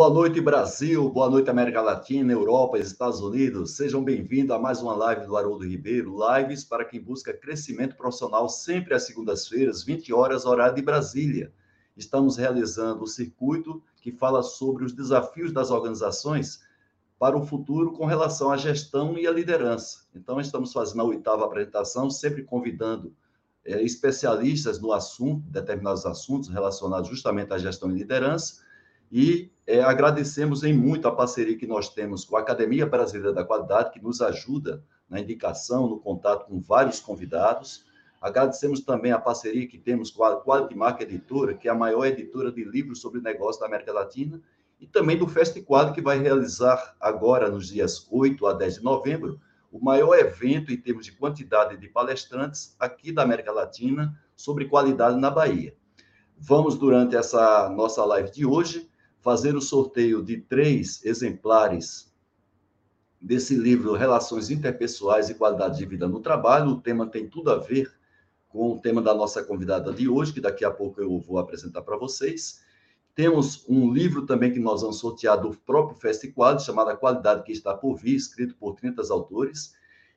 Boa noite, Brasil. Boa noite, América Latina, Europa Estados Unidos. Sejam bem-vindos a mais uma live do Haroldo Ribeiro. Lives para quem busca crescimento profissional sempre às segundas-feiras, 20 horas, horário de Brasília. Estamos realizando o circuito que fala sobre os desafios das organizações para o futuro com relação à gestão e à liderança. Então, estamos fazendo a oitava apresentação, sempre convidando é, especialistas no assunto, determinados assuntos relacionados justamente à gestão e liderança e é, agradecemos em muito a parceria que nós temos com a Academia Brasileira da Qualidade, que nos ajuda na indicação, no contato com vários convidados. Agradecemos também a parceria que temos com a Quality Mark Editora, que é a maior editora de livros sobre negócio da América Latina, e também do FestiQuadro, que vai realizar agora, nos dias 8 a 10 de novembro, o maior evento em termos de quantidade de palestrantes aqui da América Latina sobre qualidade na Bahia. Vamos, durante essa nossa live de hoje, fazer o sorteio de três exemplares desse livro Relações Interpessoais e Qualidade de Vida no Trabalho. O tema tem tudo a ver com o tema da nossa convidada de hoje, que daqui a pouco eu vou apresentar para vocês. Temos um livro também que nós vamos sortear do próprio FestiQuadro, chamado Qualidade que Está por Vir, escrito por 30 autores.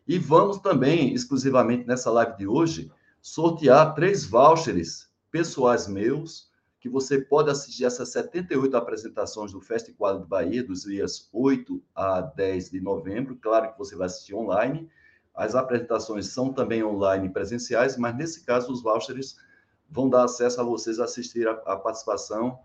E vamos também, exclusivamente nessa live de hoje, sortear três vouchers pessoais meus, que você pode assistir essas 78 apresentações do Festival do Bahia, dos dias 8 a 10 de novembro. Claro que você vai assistir online. As apresentações são também online presenciais, mas nesse caso os vouchers vão dar acesso a vocês a assistir a, a participação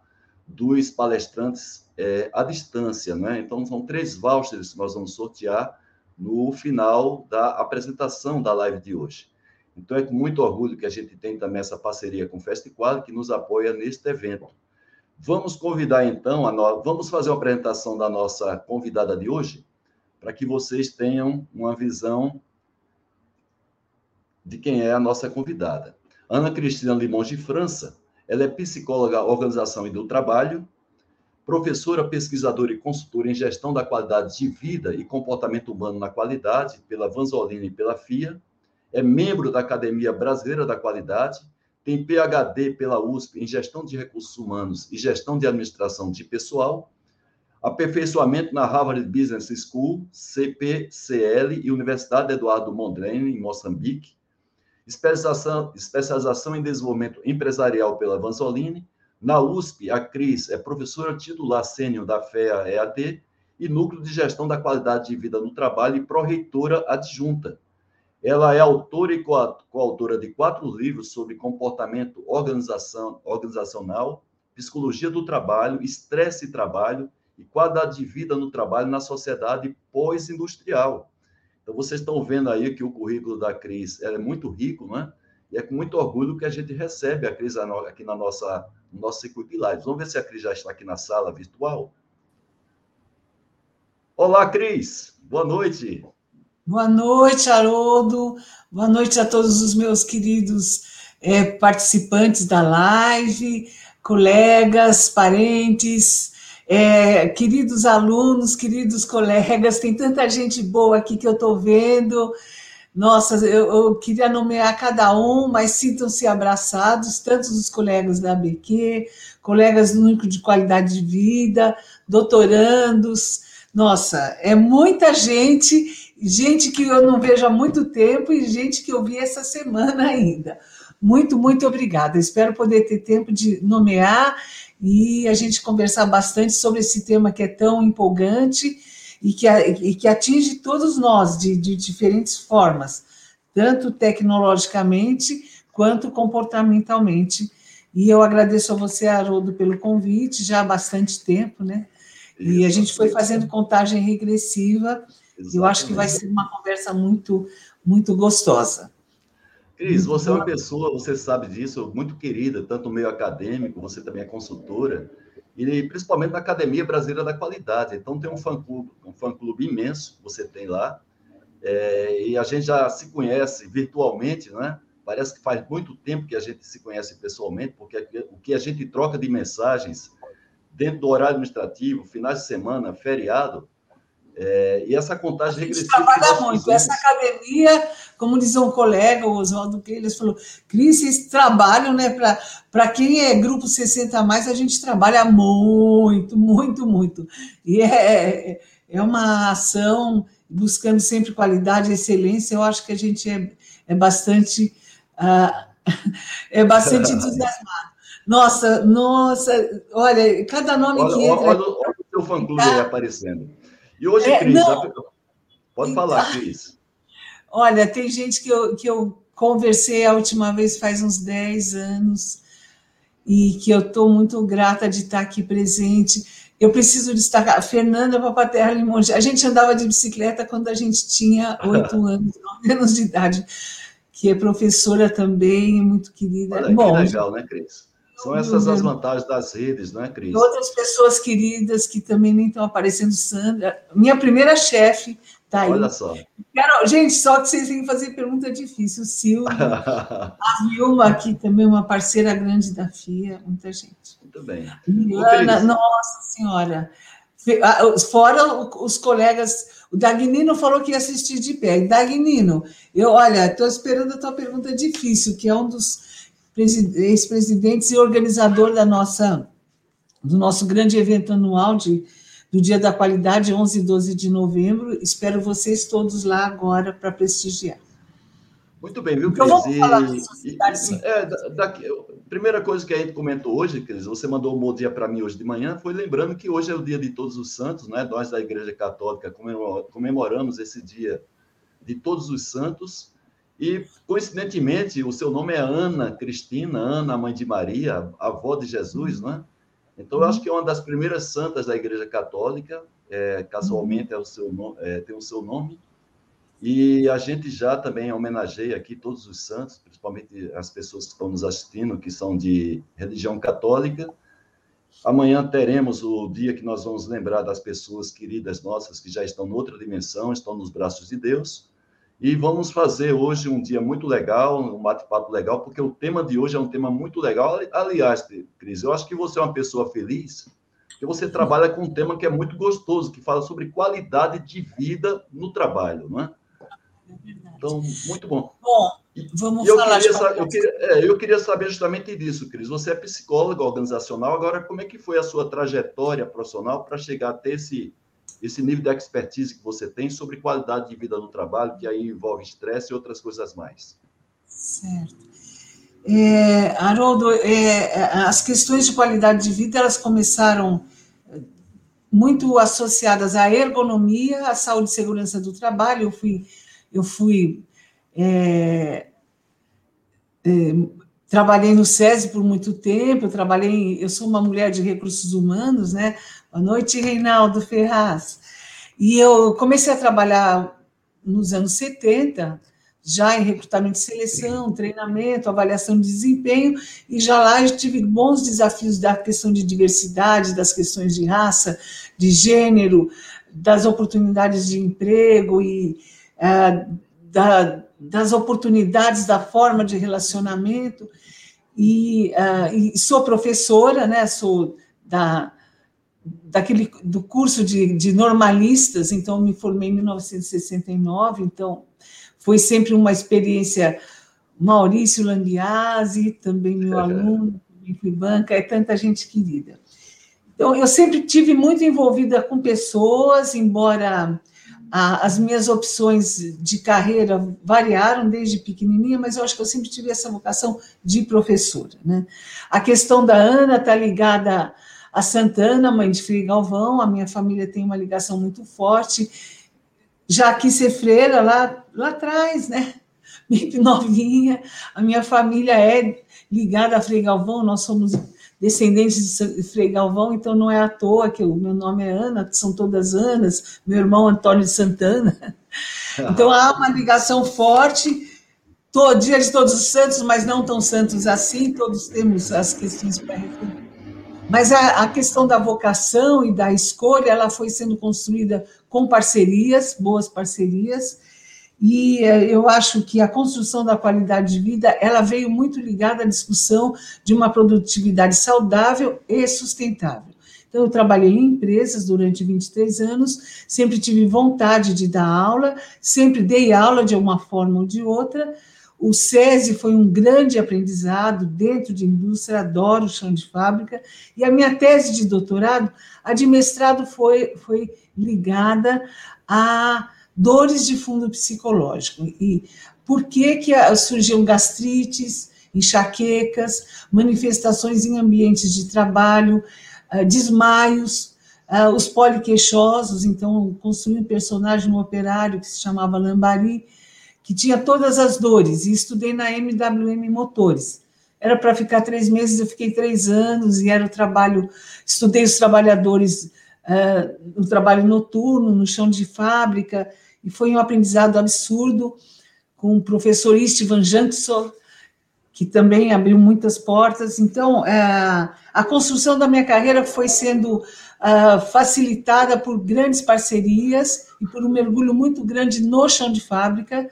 dos palestrantes é, à distância, né? Então são três vouchers que nós vamos sortear no final da apresentação da live de hoje. Então, é com muito orgulho que a gente tem também essa parceria com o Festival, que nos apoia neste evento. Vamos convidar, então, a no... vamos fazer uma apresentação da nossa convidada de hoje, para que vocês tenham uma visão de quem é a nossa convidada. Ana Cristina Limões de França, ela é psicóloga organização e do trabalho, professora, pesquisadora e consultora em gestão da qualidade de vida e comportamento humano na qualidade, pela Vanzolini e pela FIA, é membro da Academia Brasileira da Qualidade, tem PhD pela USP em Gestão de Recursos Humanos e Gestão de Administração de Pessoal, aperfeiçoamento na Harvard Business School, CPCL e Universidade Eduardo Mondlane, em Moçambique, especialização, especialização em desenvolvimento empresarial pela Vanzolini, na USP, a Cris é professora titular sênior da FEA EAD e Núcleo de Gestão da Qualidade de Vida no Trabalho e pró-reitora adjunta. Ela é autora e coautora de quatro livros sobre comportamento organização, organizacional, psicologia do trabalho, estresse e trabalho e qualidade de vida no trabalho na sociedade pós-industrial. Então, vocês estão vendo aí que o currículo da Cris é muito rico, né? E é com muito orgulho que a gente recebe a Cris aqui na nossa, no nosso circuito de lives. Vamos ver se a Cris já está aqui na sala virtual. Olá, Cris. Boa noite. Boa noite, Haroldo. Boa noite a todos os meus queridos é, participantes da live, colegas, parentes, é, queridos alunos, queridos colegas. Tem tanta gente boa aqui que eu estou vendo. Nossa, eu, eu, queria nomear cada um, mas sintam-se abraçados, tanto os colegas da ABQ, colegas do Núcleo de Qualidade de Vida, doutorandos. Nossa, é muita gente gente que eu não vejo há muito tempo e gente que eu vi essa semana ainda. Muito, muito obrigada. Espero poder ter tempo de nomear e a gente conversar bastante sobre esse tema que é tão empolgante e que, e que atinge todos nós de, de diferentes formas, tanto tecnologicamente quanto comportamentalmente. E eu agradeço a você, Haroldo, pelo convite, já há bastante tempo, né? E a gente foi fazendo contagem regressiva Exatamente. Eu acho que vai ser uma conversa muito, muito gostosa. Cris, você é uma pessoa, você sabe disso, muito querida, tanto no meio acadêmico, você também é consultora, e principalmente na Academia Brasileira da Qualidade. Então, tem um fã-clube, um fã-clube imenso, você tem lá, é, e a gente já se conhece virtualmente, né? Parece que faz muito tempo que a gente se conhece pessoalmente, porque o que a gente troca de mensagens dentro do horário administrativo, finais de semana, feriado, É, e essa contagem regressiva. trabalha muito. Fizemos... Essa academia, como diz um colega, o Oswaldo Keyles, falou: Cris, vocês trabalham, né? Para quem é grupo 60 mais, a gente trabalha muito, muito, muito. E é, é, é uma ação buscando sempre qualidade, excelência. Eu acho que a gente é, é bastante. Uh, é bastante entusiasmado. Nossa, nossa, olha, cada nome olha, que entra. Olha, olha o seu fã-clube aí aparecendo. E hoje, é, Cris, não, pode falar, então, Cris. Olha, tem gente que eu, que eu conversei a última vez faz uns 10 anos e que eu estou muito grata de estar aqui presente. Eu preciso destacar, Fernanda Papaterra Limonge, a gente andava de bicicleta quando a gente tinha oito anos, nove anos de idade, que é professora também, muito querida. Olha, Bom, que legal, né, Cris? São essas as vantagens das redes, não é, Cris? Outras pessoas queridas que também nem estão aparecendo, Sandra. Minha primeira chefe está aí. Olha só. Quero, gente, só que vocês têm que fazer pergunta difícil. Silvio, a Vilma, que também uma parceira grande da FIA, muita gente. Muito bem. Ana, nossa senhora. Fora os colegas, o Dagnino falou que ia assistir de pé. Dagnino, eu, olha, estou esperando a tua pergunta difícil, que é um dos ex-presidentes e organizador da nossa, do nosso grande evento anual de, do Dia da Qualidade, 11 e 12 de novembro. Espero vocês todos lá agora para prestigiar. Muito bem, viu, Cris? Então, vamos falar e, é, primeira coisa que a gente comentou hoje, Cris, você mandou um bom dia para mim hoje de manhã, foi lembrando que hoje é o dia de todos os santos, né? Nós da Igreja Católica comemoramos esse dia de todos os santos, e, coincidentemente, o seu nome é Ana Cristina, Ana, mãe de Maria, avó de Jesus, não é? Então, eu acho que é uma das primeiras santas da Igreja Católica, é, casualmente é o seu é, tem o seu nome. E a gente já também homenageia aqui todos os santos, principalmente as pessoas que estão nos assistindo, que são de religião católica. Amanhã teremos o dia que nós vamos lembrar das pessoas queridas nossas que já estão noutra dimensão, estão nos braços de Deus. E vamos fazer hoje um dia muito legal, um bate-papo legal, porque o tema de hoje é um tema muito legal. Aliás, Cris, eu acho que você é uma pessoa feliz, porque você trabalha com um tema que é muito gostoso, que fala sobre qualidade de vida no trabalho, não é? Então, muito bom. Bom, vamos eu falar queria, saber, eu, queria, é, eu queria saber justamente disso, Cris. Você é psicóloga organizacional, agora como é que foi a sua trajetória profissional para chegar até esse esse nível de expertise que você tem sobre qualidade de vida no trabalho, que aí envolve estresse e outras coisas mais. Certo. É, Haroldo, é, as questões de qualidade de vida, elas começaram muito associadas à ergonomia, à saúde e segurança do trabalho. Eu fui, eu fui é, trabalhei no SESI por muito tempo, eu trabalhei, eu sou uma mulher de recursos humanos, né? Boa noite, Reinaldo Ferraz. E eu comecei a trabalhar nos anos 70, já em recrutamento e seleção, treinamento, avaliação de desempenho, e já lá eu tive bons desafios da questão de diversidade, das questões de raça, de gênero, das oportunidades de emprego e é, da, das oportunidades da forma de relacionamento. E, uh, e sou professora, né? Sou da daquele do curso de, de normalistas, então me formei em 1969, então foi sempre uma experiência. Maurício Languiazzi, também meu aluno, fui banca, é tanta gente querida. Então, eu sempre tive muito envolvida com pessoas, embora a, as minhas opções de carreira variaram desde pequenininha, mas eu acho que eu sempre tive essa vocação de professora. Né? A questão da Ana está ligada a Santana, mãe de Frei Galvão, a minha família tem uma ligação muito forte. Já quis ser freira lá, lá atrás, né? Bem novinha. A minha família é ligada a Frei Galvão, nós somos descendentes de Frei Galvão, então não é à toa que o meu nome é Ana, são todas Anas, meu irmão Antônio de Santana. Então há uma ligação forte. Todo dia de todos os santos, mas não tão santos assim, todos temos as questões para refletir mas a, a, questão da vocação e da escolha, ela foi sendo construída com parcerias, boas parcerias, e eh, eu acho que a construção da qualidade de vida, ela veio muito ligada à discussão de uma produtividade saudável e sustentável. Então, eu trabalhei em empresas durante 23 anos, sempre tive vontade de dar aula, sempre dei aula de uma forma ou de outra. O SESI foi um grande aprendizado dentro de indústria, adoro o chão de fábrica. E a minha tese de doutorado, a de mestrado, foi, foi ligada a dores de fundo psicológico. E por que, que surgiam gastrites, enxaquecas, manifestações em ambientes de trabalho, ah, desmaios, ah, os poliqueixosos. Então, construí um personagem, um operário que se chamava Lambari, que tinha todas as dores, e estudei na MWM Motores. Era para ficar três meses, eu fiquei três anos, e era o trabalho, estudei os trabalhadores uh, no trabalho noturno, no chão de fábrica, e foi um aprendizado absurdo com o professor Istvan Jankson, que também abriu muitas portas. Então, é, a construção da minha carreira foi sendo é, facilitada por grandes parcerias e por um mergulho muito grande no chão de fábrica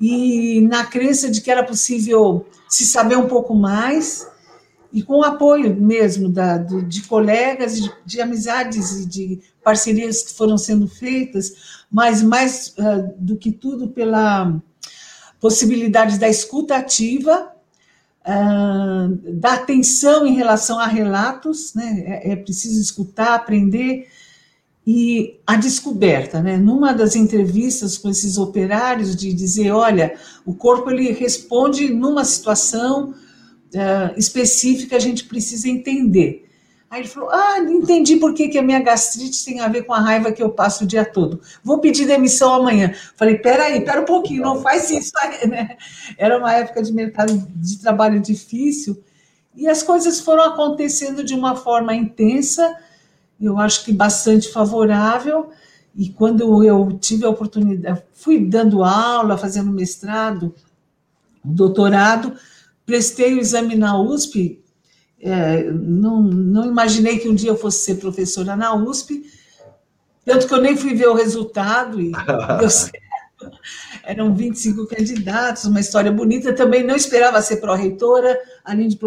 e na crença de que era possível se saber um pouco mais e com o apoio mesmo da, de colegas, de, de, amizades e de parcerias que foram sendo feitas, mas mais uh, do que tudo pela possibilidade da escuta ativa, uh, da atenção em relação a relatos, né? é, é preciso escutar, aprender, e a descoberta, né? Numa das entrevistas com esses operários, de dizer, olha, o corpo ele responde numa situação uh, específica, a gente precisa entender. Aí ele falou: Ah, entendi por que, que a minha gastrite tem a ver com a raiva que eu passo o dia todo. Vou pedir demissão amanhã. Falei: Peraí, pera um pouquinho, não faz isso aí, né? Era uma época de mercado de trabalho difícil e as coisas foram acontecendo de uma forma intensa, eu acho que bastante favorável. E quando eu tive a oportunidade, fui dando aula, fazendo mestrado, doutorado, prestei o exame na USP é, não, não imaginei que um dia eu fosse ser professora na USP, tanto que eu nem fui ver o resultado e deu certo. Eram 25 candidatos, uma história bonita. Também não esperava ser pró-reitora, além de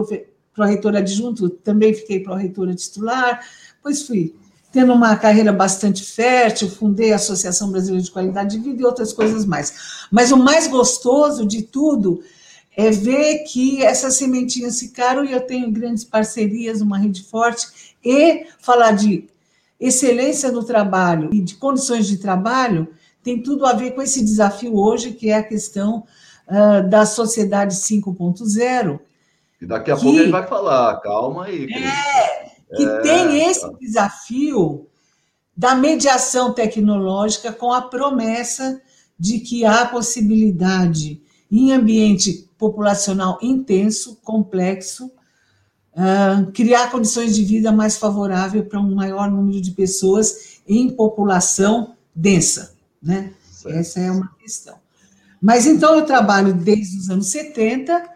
pró-reitora adjunto, também fiquei pró-reitora titular. Pois fui tendo uma carreira bastante fértil, fundei a Associação Brasileira de Qualidade de Vida e outras coisas mais. Mas o mais gostoso de tudo é ver que essas sementinhas ficaram e eu tenho grandes parcerias, uma rede forte, e falar de excelência no trabalho e de condições de trabalho tem tudo a ver com esse desafio hoje, que é a questão uh, da sociedade 5.0. E daqui a que, pouco ele vai falar, calma aí. É, que é, tem esse desafio da mediação tecnológica com a promessa de que há possibilidade em ambiente populacional intenso, complexo, uh, criar condições de vida mais favorável para um maior número de pessoas em população densa, né? Essa é uma questão. Mas então eu trabalho desde os anos 70,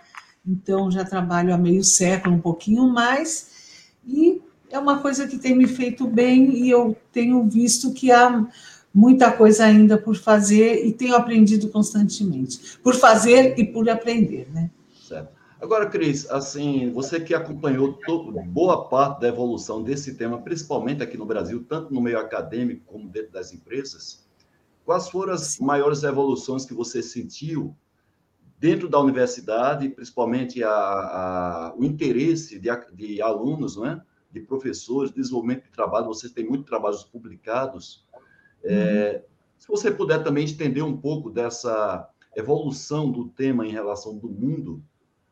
então já trabalho há meio século, um pouquinho mais, e é uma coisa que tem me feito bem e eu tenho visto que há muita coisa ainda por fazer e tenho aprendido constantemente, por fazer e por aprender, né? Certo. Agora, Cris, assim, você que acompanhou boa parte da evolução desse tema, principalmente aqui no Brasil, tanto no meio acadêmico como dentro das empresas, quais foram as maiores evoluções que você sentiu dentro da universidade, principalmente a, a, o interesse de, de alunos, não é? de professores, desenvolvimento de trabalho, você tem muitos trabalhos publicados, é. Se você puder também estender um pouco dessa evolução do tema em relação do mundo,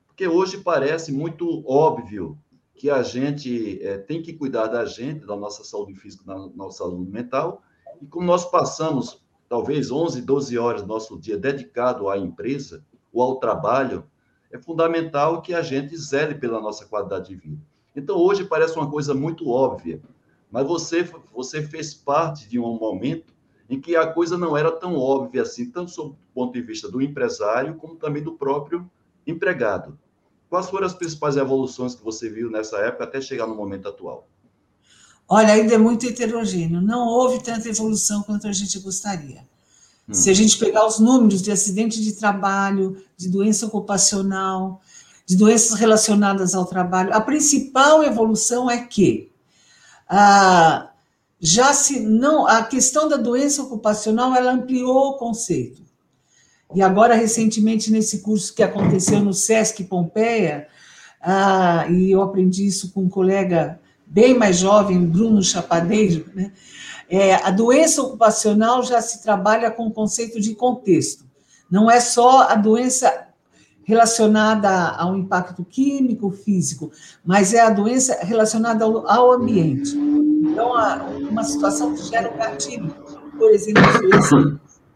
porque hoje parece muito óbvio que a gente é, tem que cuidar da gente, da nossa saúde física, da nossa saúde mental, e como nós passamos talvez 11, 12 horas do nosso dia dedicado à empresa ou ao trabalho, é fundamental que a gente zele pela nossa qualidade de vida. Então, hoje parece uma coisa muito óbvia, mas você, você fez parte de um momento em que a coisa não era tão óbvia assim, tanto sob o ponto de vista do empresário, como também do próprio empregado. Quais foram as principais evoluções que você viu nessa época até chegar no momento atual? Olha, ainda é muito heterogêneo. Não houve tanta evolução quanto a gente gostaria. Hum. Se a gente pegar os números de acidente de trabalho, de doença ocupacional, de doenças relacionadas ao trabalho, a principal evolução é que ah, já se não a questão da doença ocupacional ela ampliou o conceito. E agora recentemente nesse curso que aconteceu no SESC Pompeia, ah, e eu aprendi isso com um colega bem mais jovem, Bruno Chapadeiro, né? É, a doença ocupacional já se trabalha com o conceito de contexto. Não é só a doença relacionada ao impacto químico, físico, mas é a doença relacionada ao, ao ambiente. Então, uma situação que gera um gatilho, por exemplo,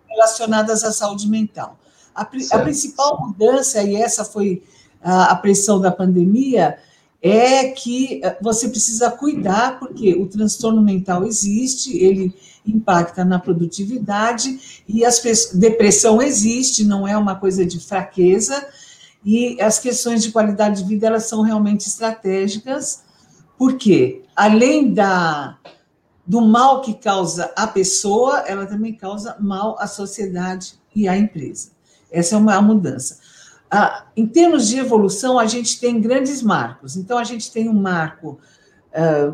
relacionadas à saúde mental. A, a principal mudança, e essa foi a, a pressão da pandemia, é que eh, você precisa cuidar, porque o transtorno mental existe, ele impacta na produtividade, e as depressão existe, não é uma coisa de fraqueza, e as questões de qualidade de vida, elas são realmente estratégicas, porque além da, do mal que causa a pessoa, ela também causa mal à sociedade e à empresa. Essa é uma mudança. Ah, em termos de evolução, a gente tem grandes marcos. Então, a gente tem um marco ah,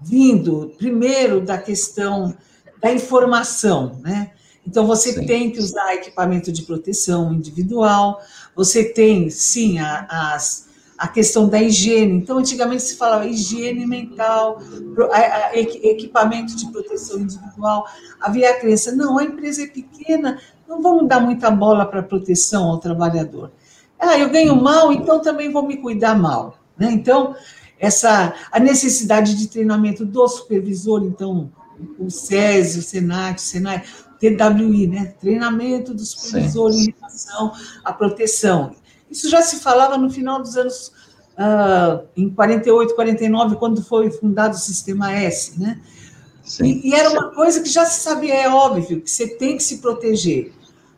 vindo, primeiro, da questão da informação, né? Então, você sim. tem que usar equipamento de proteção individual, você tem, sim, a, as, a questão da higiene. Então, antigamente se falava higiene mental, equipamento de proteção individual. Havia a crença, não, a empresa é pequena, não vamos dar muita bola para proteção ao trabalhador. Ah, eu ganho mal, então também vou me cuidar mal. Né? Então, essa a necessidade de treinamento do supervisor, então, o SESI, o SENAC, o SENAI, TWI, né? treinamento do supervisor Sim. em relação à proteção. Isso já se falava no final dos anos, uh, em 48, 49, quando foi fundado o Sistema S, né? E, e, era uma coisa que já se sabia, é óbvio, que você tem que se proteger.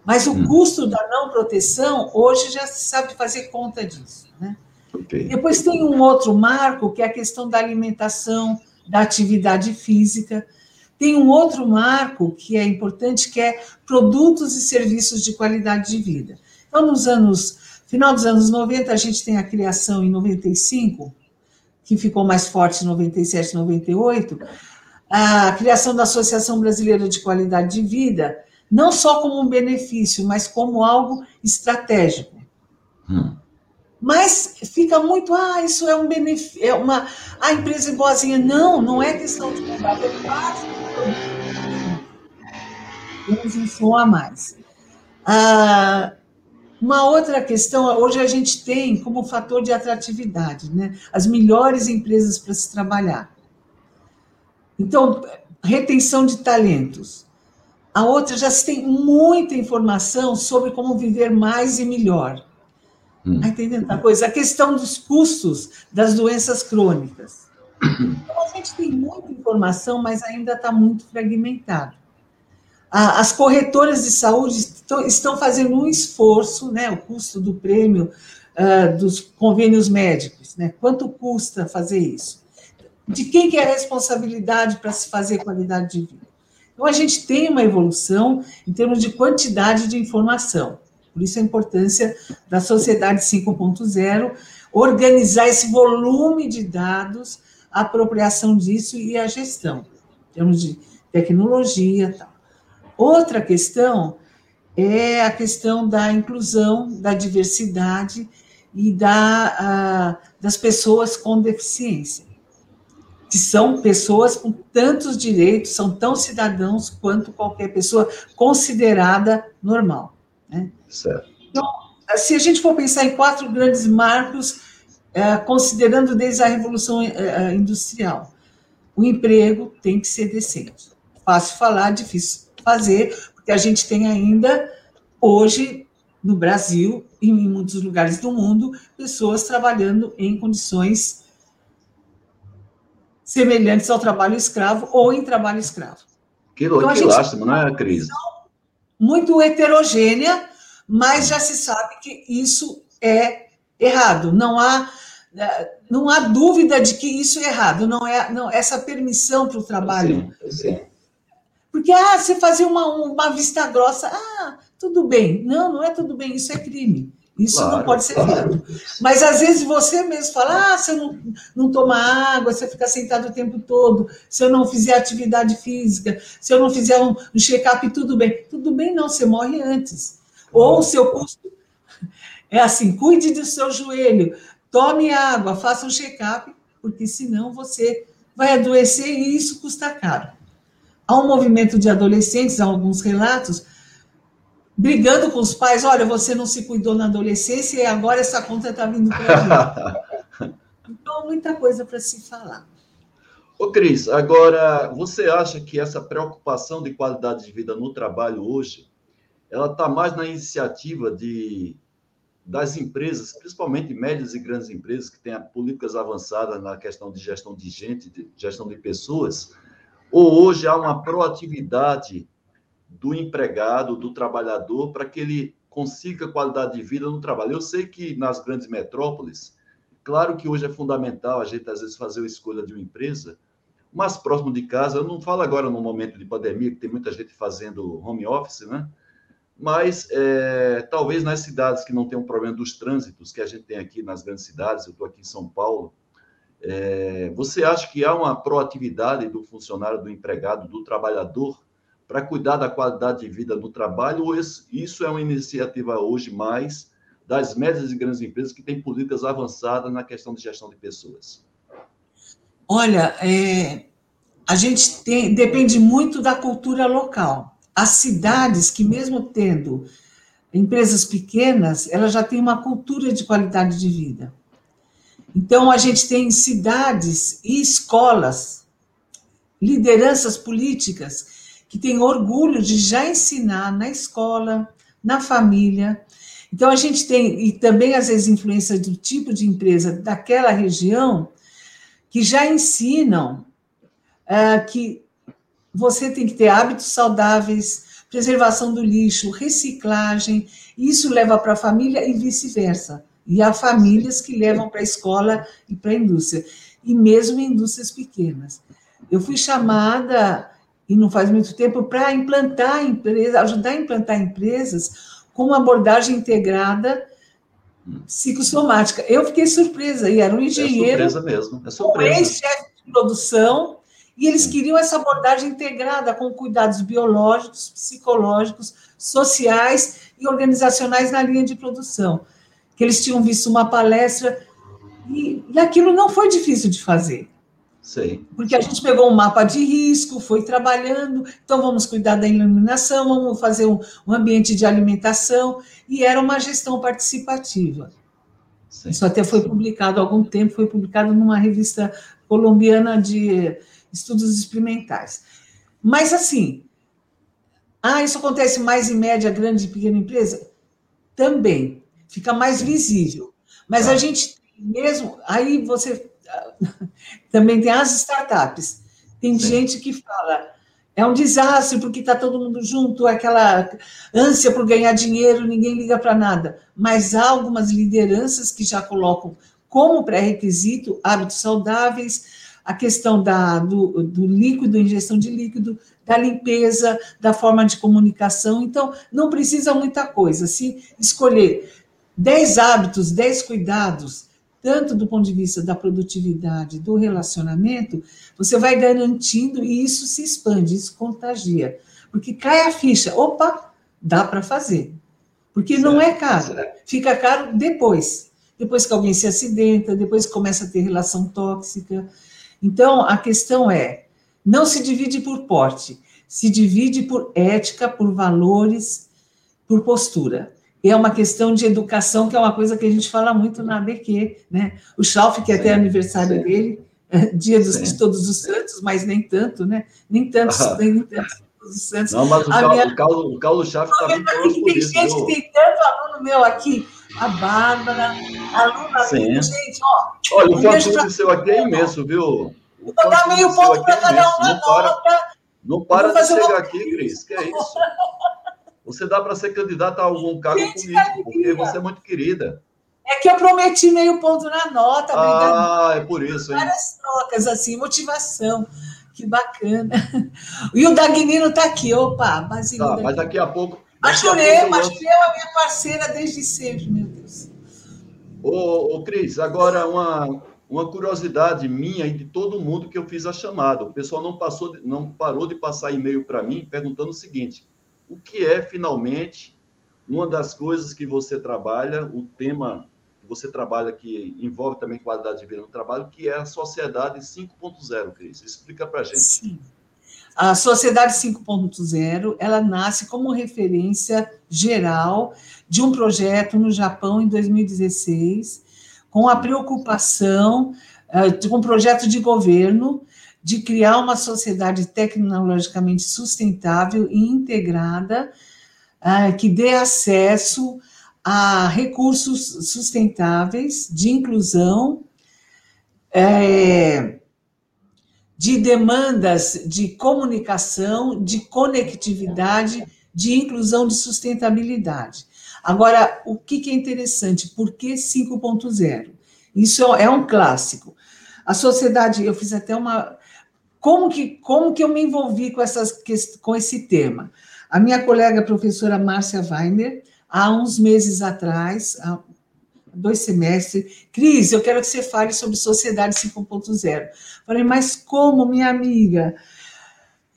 Mas o hum. custo da não proteção, hoje já se sabe fazer conta disso. Né? Okay. Depois tem um outro marco, que é a questão da alimentação, da atividade física. Tem um outro marco que é importante, que é produtos e serviços de qualidade de vida. Então, nos anos, final dos anos 90, a gente tem a criação em 95, que ficou mais forte em 97, 98, a criação da Associação Brasileira de Qualidade de Vida, não só como um benefício, mas como algo estratégico. Hum. Mas fica muito, ah, isso é um benefício, é uma, a empresa é boazinha. Não, não é questão de comprar, é parte Temos um som a mais. Ah, uma outra questão, hoje a gente tem como fator de atratividade, né? As melhores empresas para se trabalhar. Então, retenção de talentos. A outra já se tem muita informação sobre como viver mais e melhor. Hum. Tá entendendo a coisa? A questão dos custos das doenças crônicas. Então, a gente tem muita informação, mas ainda está muito fragmentado. As corretoras de saúde estão fazendo um esforço, né, o custo do prêmio uh, dos convênios médicos, né, quanto custa fazer isso? De quem que é a responsabilidade para se fazer qualidade de vida? Então, a gente tem uma evolução em termos de quantidade de informação. Por isso, a importância da sociedade 5.0, organizar esse volume de dados, a apropriação disso e a gestão, em termos de tecnologia tal. Outra questão é a questão da inclusão, da diversidade e da, a, das pessoas com deficiência que são pessoas com tantos direitos, são tão cidadãos quanto qualquer pessoa considerada normal. Né? Certo. Então, se a gente for pensar em quatro grandes marcos, considerando desde a Revolução é, é, Industrial, o emprego tem que ser decente. Fácil falar, difícil fazer, porque a gente tem ainda, hoje, no Brasil e em muitos lugares do mundo, pessoas trabalhando em condições semelhantes ao trabalho escravo ou em trabalho escravo. Que, então, que lástima, não é, Cris? Muito heterogênea, mas já se sabe que isso é errado. Não há, é, não há dúvida de que isso é errado. Não é não, essa permissão para o trabalho. Sim, sim. Porque, ah, você fazia uma, uma vista grossa, ah, tudo bem. Não, não é tudo bem, isso é crime. Isso claro, não pode ser feito. Mas às vezes você mesmo fala: ah, se eu não, não tomar água, se eu ficar sentado o tempo todo, se eu não fizer atividade física, se eu não fizer um, um check-up, tudo bem. Tudo bem, não, você morre antes. Ou o seu custo é assim: cuide do seu joelho, tome água, faça um check-up, porque senão você vai adoecer e isso custa caro. Há um movimento de adolescentes, há alguns relatos, brigando com os pais, olha, você não se cuidou na adolescência e agora essa conta está vindo para mim. então, muita coisa para se falar. Ô, Cris, agora, você acha que essa preocupação de qualidade de vida no trabalho hoje, ela está mais na iniciativa de, das empresas, principalmente médias e grandes empresas, que têm políticas avançadas na questão de gestão de gente, de gestão de pessoas, ou hoje há uma proatividade do empregado, do trabalhador, para que ele consiga qualidade de vida no trabalho. Eu sei que nas grandes metrópoles, claro que hoje é fundamental a gente, às vezes, fazer a escolha de uma empresa mais próximo de casa. Eu não falo agora no momento de pandemia, que tem muita gente fazendo home office, né? Mas é, talvez nas cidades que não tem um problema dos trânsitos que a gente tem aqui nas grandes cidades, eu estou aqui em São Paulo, é, você acha que há uma proatividade do funcionário, do empregado, do trabalhador para cuidar da qualidade de vida no trabalho, ou isso é uma iniciativa hoje mais das médias e grandes empresas que têm políticas avançadas na questão de gestão de pessoas? Olha, é, a gente tem, depende muito da cultura local. As cidades que, mesmo tendo empresas pequenas, elas já têm uma cultura de qualidade de vida. Então, a gente tem cidades e escolas, lideranças políticas que tem orgulho de já ensinar na escola, na família. Então, a gente tem, e também às vezes influência do tipo de empresa daquela região, que já ensinam uh, que você tem que ter hábitos saudáveis, preservação do lixo, reciclagem, isso leva para a família e vice-versa. E há famílias que levam para a escola e para a indústria, e mesmo em indústrias pequenas. Eu fui chamada e não faz muito tempo, para implantar empresas, ajudar a implantar empresas com uma abordagem integrada psicossomática. Eu fiquei surpresa, e era um engenheiro, é surpresa mesmo, é surpresa. um ex-chefe de produção, e eles queriam essa abordagem integrada com cuidados biológicos, psicológicos, sociais e organizacionais na linha de produção. Que eles tinham visto uma palestra e, e aquilo não foi difícil de fazer. Sim. Porque a gente pegou um mapa de risco, foi trabalhando, então vamos cuidar da iluminação, vamos fazer um, um ambiente de alimentação, e era uma gestão participativa. Sim. Isso até foi publicado há algum tempo, foi publicado numa revista colombiana de estudos experimentais. Mas assim, ah, isso acontece mais em média, grande e pequena empresa? Também, fica mais visível. Mas a gente mesmo, aí você também tem as startups. Tem Sim. gente que fala, é um desastre porque está todo mundo junto, aquela ânsia por ganhar dinheiro, ninguém liga para nada. Mas há algumas lideranças que já colocam como pré-requisito hábitos saudáveis, a questão da, do, do líquido, ingestão de líquido, da limpeza, da forma de comunicação. Então, não precisa muita coisa. Se escolher 10 hábitos, 10 cuidados tanto do ponto de vista da produtividade, do relacionamento, você vai garantindo e isso se expande, isso contagia. Porque cai a ficha, opa, dá para fazer. Porque certo, não é caro, certo. fica caro depois. Depois que alguém se acidenta, depois começa a ter relação tóxica. Então, a questão é: não se divide por porte, se divide por ética, por valores, por postura é uma questão de educação, que é uma coisa que a gente fala muito na ABQ, né? O Schalf, que é até aniversário sim. dele, é dia dos, de todos os santos, mas nem tanto, né? Nem tanto, ah. nem tanto santos. Não, mas o, Cal, minha... o, Schaff está muito Tem gente, viu? tem tanto aluno meu aqui, a Bárbara, aluna minha, gente, ó. Olha, o pra... seu aqui é imenso, viu? Vou dar meio ponto para é cada um Não para, não para de chegar aqui, Cris, que é isso? Você dá para ser candidata a algum cargo Gente, político, porque você é muito querida. É que eu prometi meio ponto na nota. Ah, é por isso, hein? Várias trocas, assim, motivação. Que bacana. E o Dagnino está aqui, opa, Basílio. Tá, mas daqui a pouco, Machurema, Machurema é a minha parceira desde sempre, meu Deus. Ô, ô Cris, agora uma, uma curiosidade minha e de todo mundo que eu fiz a chamada. O pessoal não, passou, não parou de passar e-mail para mim perguntando o seguinte: o que é finalmente uma das coisas que você trabalha, o tema que você trabalha que envolve também qualidade de vida no trabalho, que é a Sociedade 5.0, Cris? Explica para a gente. Sim. A Sociedade 5.0, ela nasce como referência geral de um projeto no Japão em 2016, com a preocupação, uh, com um projeto de governo de criar uma sociedade tecnologicamente sustentável e integrada, uh, que dê acesso a recursos sustentáveis de inclusão, é, de demandas de comunicação, de conectividade, de inclusão, de sustentabilidade. Agora, o que, é interessante? Por que 5.0? Isso é um clássico. A sociedade, eu fiz até uma. Como que, como que eu me envolvi com, essas, com esse tema? A minha colega professora Márcia Weiner, há uns meses atrás, dois semestres, Cris, eu quero que você fale sobre Sociedade 5.0. Falei, mas como, minha amiga?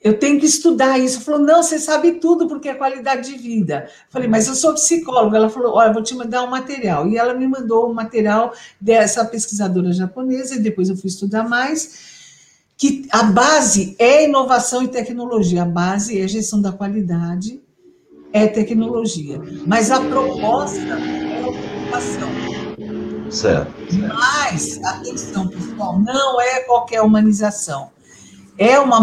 Eu tenho que estudar isso. Falou, não, você sabe tudo porque é qualidade de vida. Falei, mas eu sou psicóloga. Ela falou, olha, vou te mandar um material. E ela me mandou um material dessa pesquisadora japonesa, e depois eu fui estudar mais, que a base é inovação e tecnologia. A base é gestão da qualidade, é tecnologia. Mas a proposta é ocupação. Certo, certo. Mas, atenção, pessoal, não é qualquer humanização. É uma,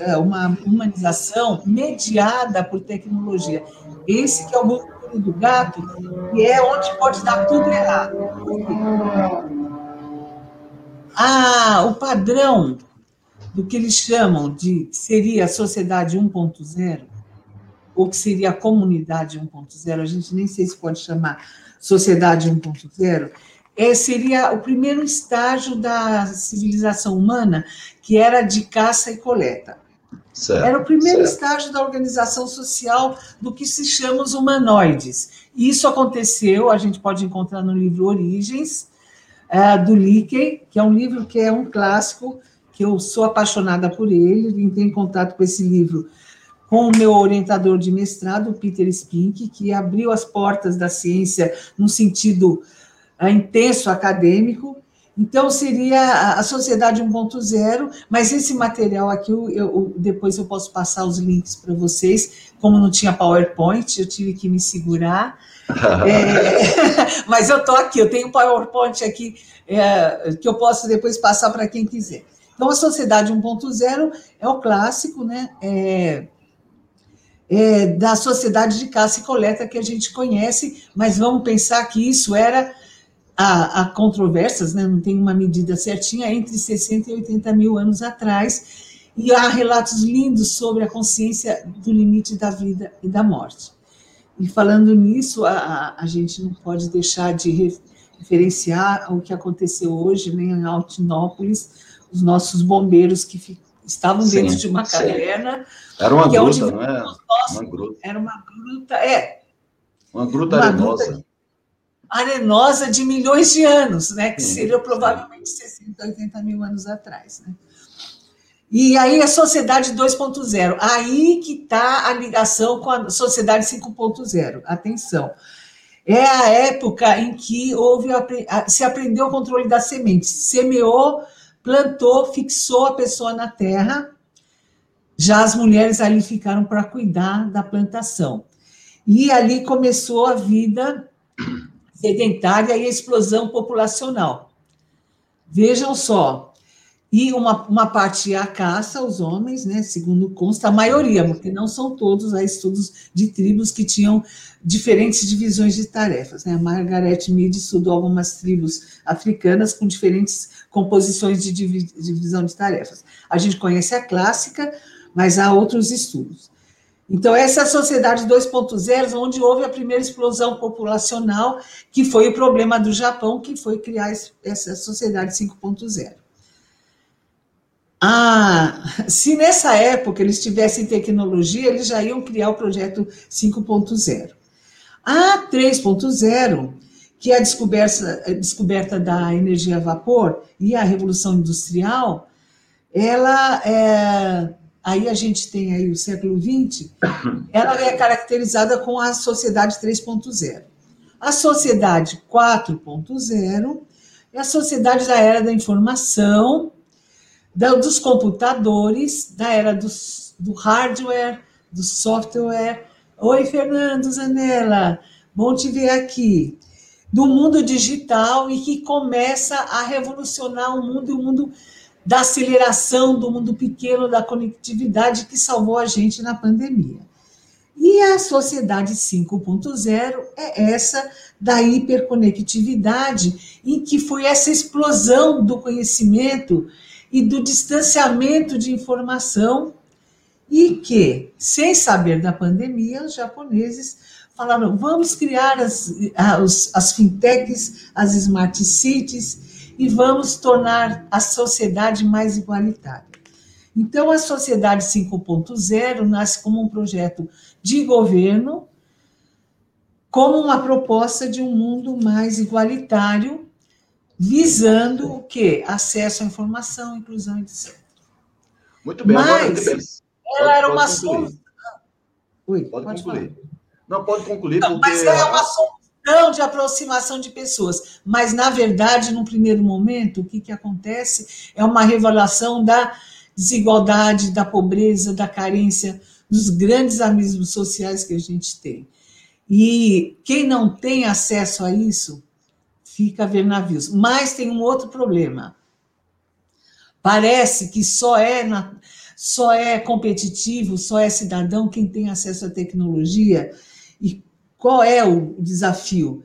é uma humanização mediada por tecnologia. Esse que é o burro do gato, e é onde pode dar tudo errado. Ah, o padrão do que eles chamam de que seria a sociedade 1.0, ou que seria a comunidade 1.0, a gente nem sei se pode chamar sociedade 1.0, é, seria o primeiro estágio da civilização humana, que era de caça e coleta. Certo, era o primeiro certo. estágio da organização social do que se chama os humanoides. Isso aconteceu, a gente pode encontrar no livro Origens, uh, do Leakey, que é um livro que é um clássico, que eu sou apaixonada por ele, entrei em contato com esse livro com o meu orientador de mestrado, Peter Spink, que abriu as portas da ciência no sentido intenso acadêmico. Então, seria a Sociedade 1.0, mas esse material aqui, eu, eu, depois eu posso passar os links para vocês. Como não tinha PowerPoint, eu tive que me segurar. é, mas eu estou aqui, eu tenho PowerPoint aqui é, que eu posso depois passar para quem quiser. Então, a Sociedade 1.0 é o clássico, né? É, é, da sociedade de caça e coleta que a gente conhece, mas vamos pensar que isso era há, controvérsias, né, não tem uma medida certinha, entre 60 e 80 mil anos atrás, e há relatos lindos sobre a consciência do limite da vida e da morte. E falando nisso, a, a gente não pode deixar de referenciar o que aconteceu hoje né, em Altinópolis, os nossos bombeiros que estavam sim, dentro de uma caverna. Era uma é gruta, não é? Uma gruta. Era uma gruta, é. Uma gruta uma arenosa. Gruta, arenosa de milhões de anos, né? Que seria provavelmente 60, 80 mil anos atrás, né? E aí a sociedade 2.0, aí que está a ligação com a sociedade 5.0. Atenção. É a época em que houve se aprendeu o controle das sementes, semeou, plantou, fixou a pessoa na terra. Já as mulheres ali ficaram para cuidar da plantação. E ali começou a vida sedentária e a explosão populacional. Vejam só, e uma, uma parte a caça, os homens, né, segundo consta, a maioria, porque não são todos, há estudos de tribos que tinham diferentes divisões de tarefas. Né? A Margaret Mead estudou algumas tribos africanas com diferentes composições de divisão de tarefas. A gente conhece a clássica, mas há outros estudos. Então, essa é a sociedade 2.0, onde houve a primeira explosão populacional, que foi o problema do Japão, que foi criar essa sociedade 5.0. Ah, se nessa época eles tivessem tecnologia, eles já iam criar o projeto 5.0. A 3.0, que é a descoberta, a descoberta da energia a vapor e a revolução industrial, ela é, aí a gente tem aí o século XX, ela é caracterizada com a sociedade 3.0. A sociedade 4.0 é a sociedade da era da informação, dos computadores, da era dos, do hardware, do software. Oi, Fernando Zanella, bom te ver aqui. Do mundo digital e que começa a revolucionar o mundo o mundo da aceleração do mundo pequeno, da conectividade que salvou a gente na pandemia. E a sociedade 5.0 é essa da hiperconectividade, em que foi essa explosão do conhecimento e do distanciamento de informação, e que, sem saber da pandemia, os japoneses falaram: vamos criar as, as, as fintechs, as smart cities, e vamos tornar a sociedade mais igualitária. Então, a Sociedade 5.0 nasce como um projeto de governo, como uma proposta de um mundo mais igualitário visando o quê? Acesso à informação, inclusão, etc. Muito bem. Mas agora, ela era uma solução. Pode, pode concluir. Falar. Não, pode concluir. Não, porque... Mas ela é uma solução de aproximação de pessoas. Mas, na verdade, no primeiro momento, o que, que acontece é uma revelação da desigualdade, da pobreza, da carência, dos grandes abismos sociais que a gente tem. E quem não tem acesso a isso fica a ver navios. Mas tem um outro problema. Parece que só é, na, só é competitivo, só é cidadão quem tem acesso à tecnologia. E qual é o desafio?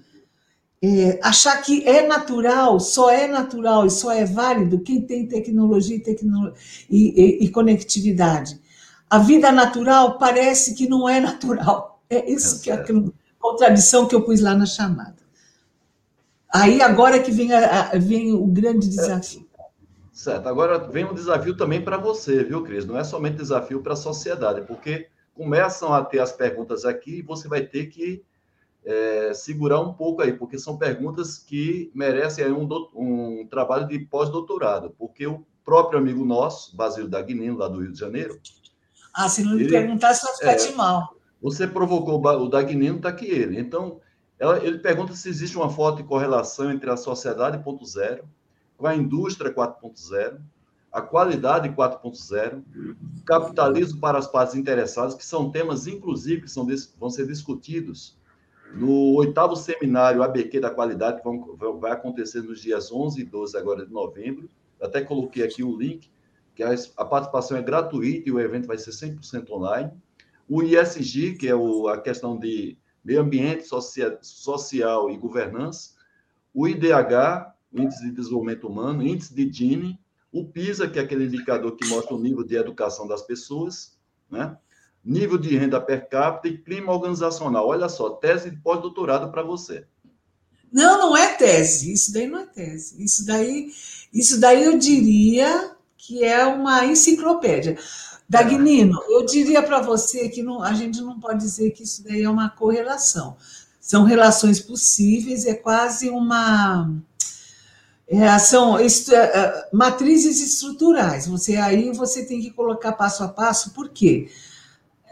É, achar que é natural, só é natural e só é válido quem tem tecnologia e, tecno e, e, e conectividade. A vida natural parece que não é natural. É isso é que é a contradição que eu pus lá na chamada. Aí agora que vem, a, a, vem o grande desafio. Certo, agora vem um desafio também para você, viu, Cris? Não é somente desafio para a sociedade, porque começam a ter as perguntas aqui e você vai ter que é, segurar um pouco aí, porque são perguntas que merecem um, um trabalho de pós-doutorado, porque o próprio amigo nosso, Basílio Dagnino, lá do Rio de Janeiro. Ah, se não me perguntasse, eu ficar é, mal. Você provocou o Dagnino, está aqui ele. Então, ela, ele pergunta se existe uma forte correlação entre a sociedade 4.0 com a indústria 4.0, a qualidade 4.0, capitalismo para as partes interessadas, que são temas, inclusive, que são, vão ser discutidos no oitavo seminário ABQ da qualidade, que vão, vai acontecer nos dias 11 e 12 agora de novembro. Até coloquei aqui o link, que a, a participação é gratuita e o evento vai ser 100% online. O ISG, que é o, a questão de meio ambiente, social, e governança, o IDH, Índice de Desenvolvimento Humano, Índice de Gini, o PISA, que é aquele indicador que mostra o nível de educação das pessoas, né? nível de renda per capita e clima organizacional. Olha só, tese de pós-doutorado para você. Não, não é tese. Isso daí não é tese. Isso daí, isso daí eu diria que é uma enciclopédia. Dagnino, eu diria para você que não, a gente não pode dizer que isso daí é uma correlação. São relações possíveis, é quase uma. É, são é, é, matrizes estruturais. Você aí você tem que colocar passo a passo, por quê?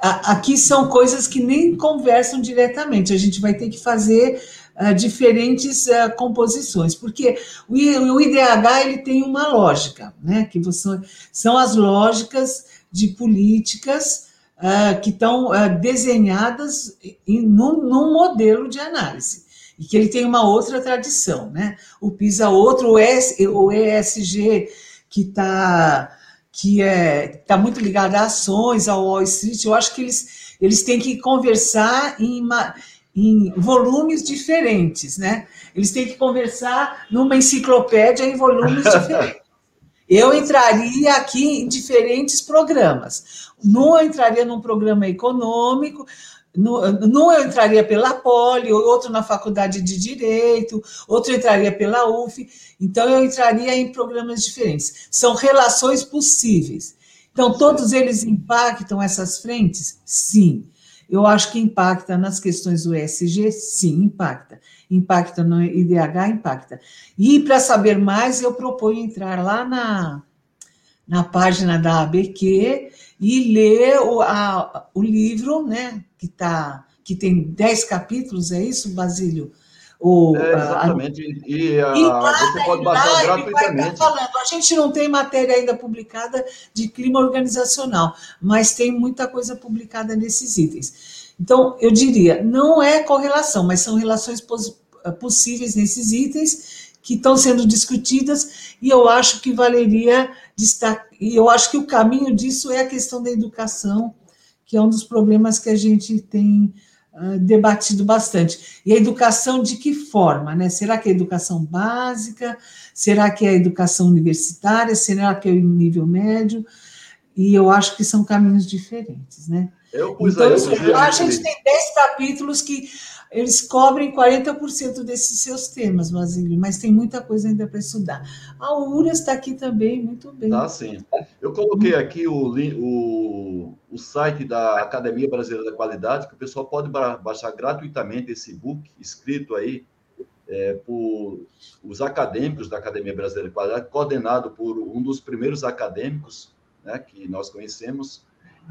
A, aqui são coisas que nem conversam diretamente. A gente vai ter que fazer uh, diferentes composições, porque o, o IDH ele tem uma lógica, né? Que você, são as lógicas de políticas uh, que estão uh, desenhadas em, num, num, modelo de análise, e que ele tem uma outra tradição, né? O PISA outro, o, S, o ESG, que está que é tá muito ligado a ações, ao Wall Street, eu acho que eles, eles têm que conversar em, em volumes diferentes, né? Eles têm que conversar numa enciclopédia em volumes diferentes. Eu entraria aqui em diferentes programas. Não entraria num programa econômico, Num eu entraria pela Poli, outro na Faculdade de Direito, outro entraria pela UF. Então, eu entraria em programas diferentes. São relações possíveis. Então, todos eles impactam essas frentes? Sim. Eu acho que impacta nas questões do ESG, sim, impacta. Impacta no IDH, impacta. E para saber mais, eu proponho entrar lá na, na página da ABQ e ler o, a, o livro, né, que, tá, que tem 10 capítulos, é isso, Basílio? O, é, exatamente. A, e, a, e lá, você pode baixar gratuitamente. Falando. A gente não tem matéria ainda publicada de clima organizacional, mas tem muita coisa publicada nesses itens. Então, eu diria, não é correlação, mas são relações possíveis nesses itens que estão sendo discutidas, e eu acho que valeria destacar, e eu acho que o caminho disso é a questão da educação, que é um dos problemas que a gente tem uh, debatido bastante. E a educação de que forma? Né? Será que é a educação básica? Será que é a educação universitária? Será que é o nível médio? E eu acho que são caminhos diferentes, né? Eu, então, eu, a gente tem 10 capítulos que eles cobrem 40% desses seus temas, Basílio, mas tem muita coisa ainda para estudar. A URAS está aqui também, muito bem. Tá, sim. Eu coloquei aqui o, o, o site da Academia Brasileira da Qualidade, que o pessoal pode baixar gratuitamente esse book escrito aí é, por os acadêmicos da Academia Brasileira da Qualidade, coordenado por um dos primeiros acadêmicos né, que nós conhecemos,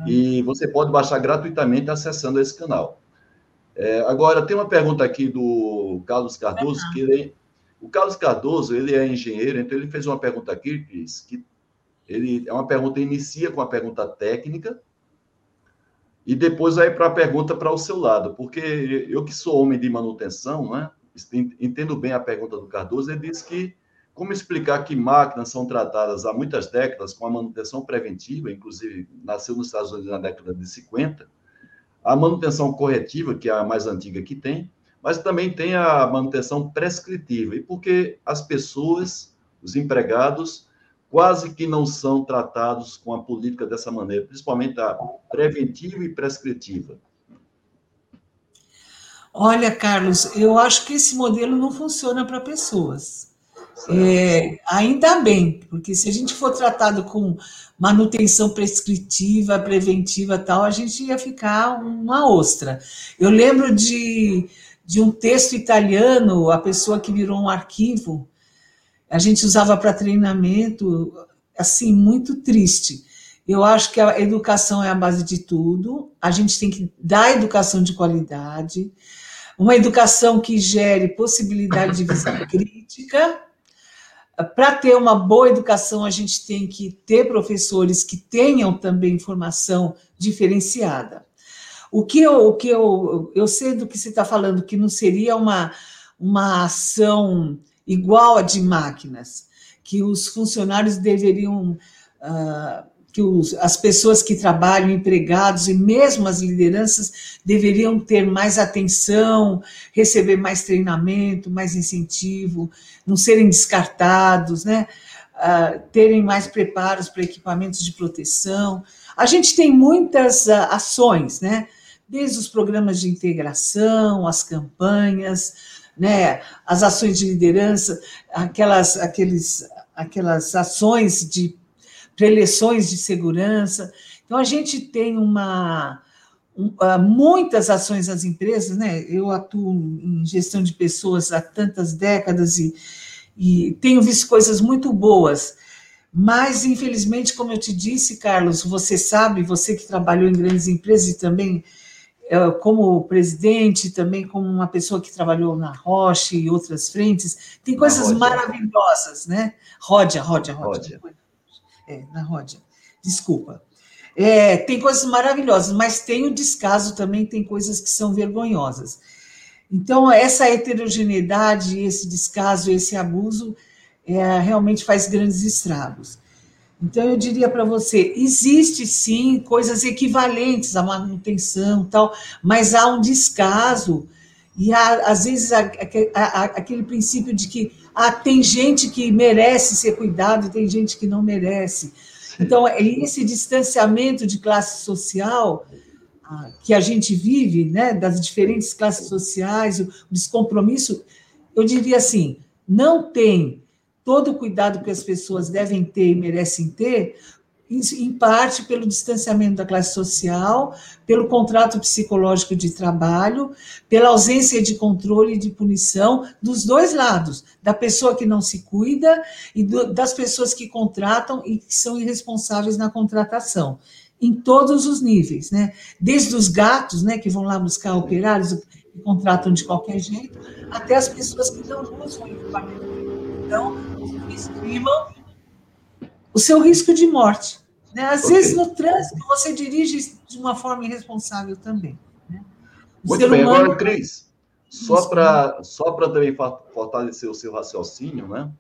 e você pode baixar gratuitamente acessando esse canal. É, agora, tem uma pergunta aqui do Carlos Cardoso, que ele, o Carlos Cardoso, ele é engenheiro, então ele fez uma pergunta aqui, Cris, que ele é uma pergunta, inicia com a pergunta técnica, e depois vai para a pergunta para o seu lado, porque eu que sou homem de manutenção, né, entendo bem a pergunta do Cardoso, ele diz que como explicar que máquinas são tratadas há muitas décadas com a manutenção preventiva, inclusive nasceu nos Estados Unidos na década de 50, a manutenção corretiva, que é a mais antiga que tem, mas também tem a manutenção prescritiva. E porque as pessoas, os empregados, quase que não são tratados com a política dessa maneira, principalmente a preventiva e prescritiva. Olha, Carlos, eu acho que esse modelo não funciona para pessoas. É, ainda bem, porque se a gente for tratado com manutenção prescritiva, preventiva tal, a gente ia ficar uma ostra. Eu lembro de, de um texto italiano, a pessoa que virou um arquivo, a gente usava para treinamento, assim, muito triste. Eu acho que a educação é a base de tudo, a gente tem que dar educação de qualidade, uma educação que gere possibilidade de visão crítica, para ter uma boa educação, a gente tem que ter professores que tenham também formação diferenciada. O que eu, o que eu, eu sei do que você está falando, que não seria uma, uma ação igual a de máquinas, que os funcionários deveriam uh, que os, as pessoas que trabalham, empregados e mesmo as lideranças deveriam ter mais atenção, receber mais treinamento, mais incentivo, não serem descartados, né? Uh, terem mais preparos para equipamentos de proteção. A gente tem muitas uh, ações, né? Desde os programas de integração, as campanhas, né? As ações de liderança, aquelas, aqueles, aquelas ações de preleções de segurança. Então, a gente tem uma, um, ah, muitas ações nas empresas, né? Eu atuo em gestão de pessoas há tantas décadas e, e tenho visto coisas muito boas. Mas, infelizmente, como eu te disse, Carlos, você sabe, você que trabalhou em grandes empresas e também é, como presidente, também como uma pessoa que trabalhou na Roche e outras frentes, tem coisas maravilhosas, né? Ródia, Ródia, Ródia. Ródia é, na Ródia, desculpa. É, tem coisas maravilhosas, mas tem o descaso também, tem coisas que são vergonhosas. Então, essa heterogeneidade, esse descaso, esse abuso, é, realmente faz grandes estragos. Então, eu diria para você: existe sim coisas equivalentes à manutenção, tal, mas há um descaso, e há, às vezes, há, há, aquele princípio de que ah, tem gente que merece ser cuidado, tem gente que não merece. Então, é esse distanciamento de classe social, que a gente vive, né, das diferentes classes sociais, o descompromisso, eu diria assim, não tem todo o cuidado que as pessoas devem ter e merecem ter, em parte pelo distanciamento da classe social, pelo contrato psicológico de trabalho, pela ausência de controle e de punição dos dois lados, da pessoa que não se cuida e do, das pessoas que contratam e que são irresponsáveis na contratação, em todos os níveis, né? Desde os gatos, né, que vão lá buscar operários que contratam de qualquer jeito, até as pessoas que não usam o equipamento. Então, estimam o seu risco de morte. Né? Às okay. vezes, no trânsito, você dirige de uma forma irresponsável também. Né? Muito bem, humano... agora, Cris, só para só também fortalecer o seu raciocínio, né?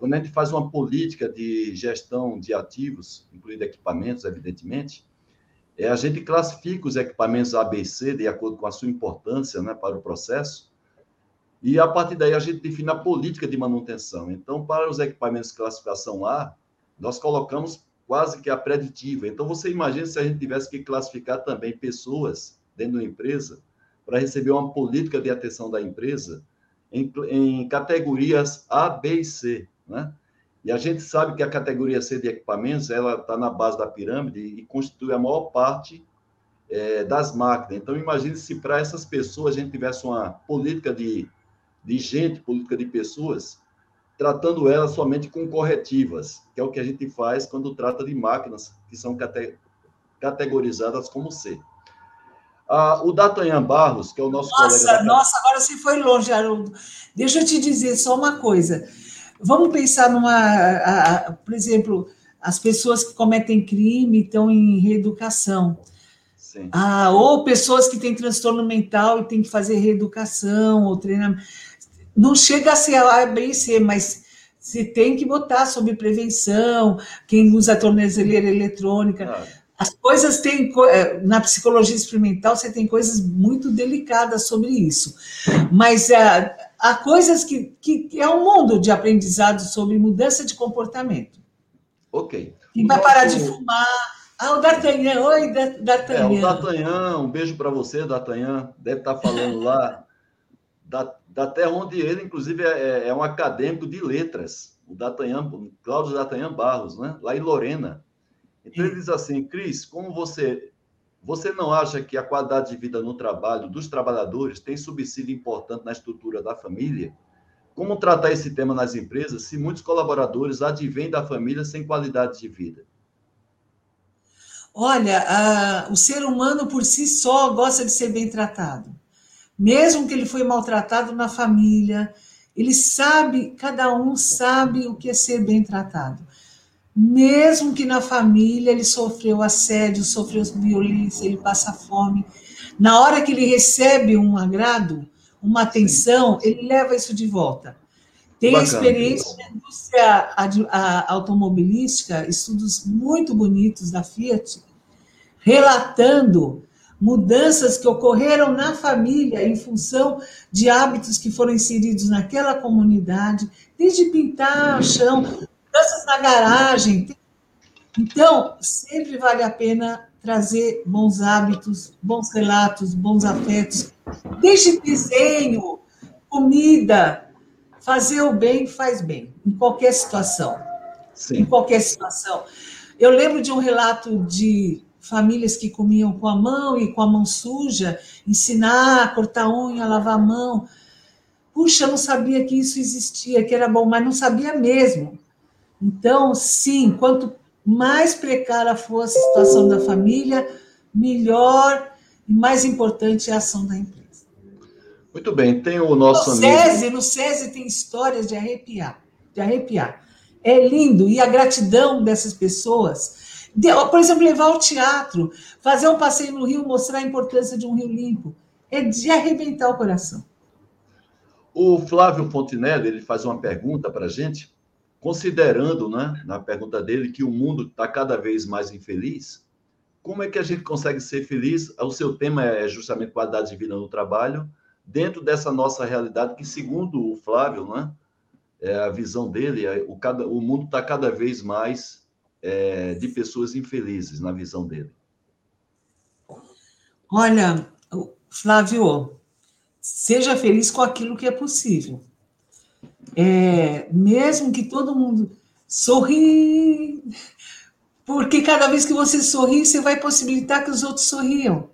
quando a gente faz uma política de gestão de ativos, incluindo equipamentos, evidentemente, é, a gente classifica os equipamentos ABC de acordo com a sua importância né, para o processo, e a partir daí a gente define a política de manutenção. Então, para os equipamentos de classificação A, nós colocamos quase que a preditiva. Então, você imagina se a gente tivesse que classificar também pessoas dentro da empresa para receber uma política de atenção da empresa em, em categorias A, B e C, né? E a gente sabe que a categoria C de equipamentos, ela está na base da pirâmide e constitui a maior parte é, das máquinas. Então, imagine se para essas pessoas a gente tivesse uma política de, de gente, política de pessoas, tratando ela somente com corretivas, que é o que a gente faz quando trata de máquinas que são cate categorizadas como C. Ah, o Datanhan Barros, que é o nosso nossa, colega... Nossa, agora você foi longe, Haroldo. Deixa eu te dizer só uma coisa. Vamos pensar numa... A, a, por exemplo, as pessoas que cometem crime estão em reeducação. Sim. Ah, ou pessoas que têm transtorno mental e têm que fazer reeducação ou treinamento não chega a ser A, B C, mas você tem que botar sobre prevenção, quem usa tornezeleira eletrônica. Ah. As coisas têm, eh, na psicologia experimental, você tem coisas muito delicadas sobre isso. Mas é, há coisas que, que, é um mundo de aprendizado sobre mudança de comportamento. Ok. Quem vai parar de fumar. Ah, o D'Artagnan. Oi, D'Artagnan. É, o D'Artagnan, um beijo para você, D'Artagnan. Deve estar falando lá da, da terra onde ele, inclusive, é, é um acadêmico de letras, o D'Artagnan, Cláudio D'Artagnan Barros, né? lá em Lorena. Então, ele diz assim, Cris, como você, você não acha que a qualidade de vida no trabalho dos trabalhadores tem subsídio importante na estrutura da família? Como tratar esse tema nas empresas se muitos colaboradores advêm da família sem qualidade de vida? Olha, a, o ser humano por si só gosta de ser bem tratado mesmo que ele foi maltratado na família, ele sabe, cada um sabe o que é ser bem tratado. Mesmo que na família ele sofreu assédio, sofreu violência, ele passa fome, na hora que ele recebe um agrado, uma atenção, ele leva isso de volta. Tem Bacana, experiência na indústria automobilística, estudos muito bonitos da Fiat, relatando mudanças que ocorreram na família em função de hábitos que foram inseridos naquela comunidade, desde pintar o chão, mudanças na garagem. Então, sempre vale a pena trazer bons hábitos, bons relatos, bons afetos, desde desenho, comida, fazer o bem faz bem, em qualquer situação. Sim. Em qualquer situação. Eu lembro de um relato de famílias que comiam com a mão e com a mão suja, ensinar a cortar unha, lavar a mão. Puxa, eu não sabia que isso existia, que era bom, mas não sabia mesmo. Então, sim, quanto mais precária for a situação da família, melhor e mais importante é a ação da empresa. Muito bem, tem o nosso no amigo. No SESI tem histórias de arrepiar, de arrepiar. É lindo, e a gratidão dessas pessoas por exemplo, levar ao teatro, fazer um passeio no rio, mostrar a importância de um rio limpo. É de arrebentar o coração. O Flávio Fontinelli ele faz uma pergunta para a gente, considerando, né, na pergunta dele, que o mundo está cada vez mais infeliz. Como é que a gente consegue ser feliz? O seu tema é justamente qualidade de vida no trabalho, dentro dessa nossa realidade, que, segundo o Flávio, né, é a visão dele, é, o, cada, o mundo está cada vez mais é, de pessoas infelizes, na visão dele? Olha, Flávio, seja feliz com aquilo que é possível. É, mesmo que todo mundo sorri, porque cada vez que você sorri, você vai possibilitar que os outros sorriam.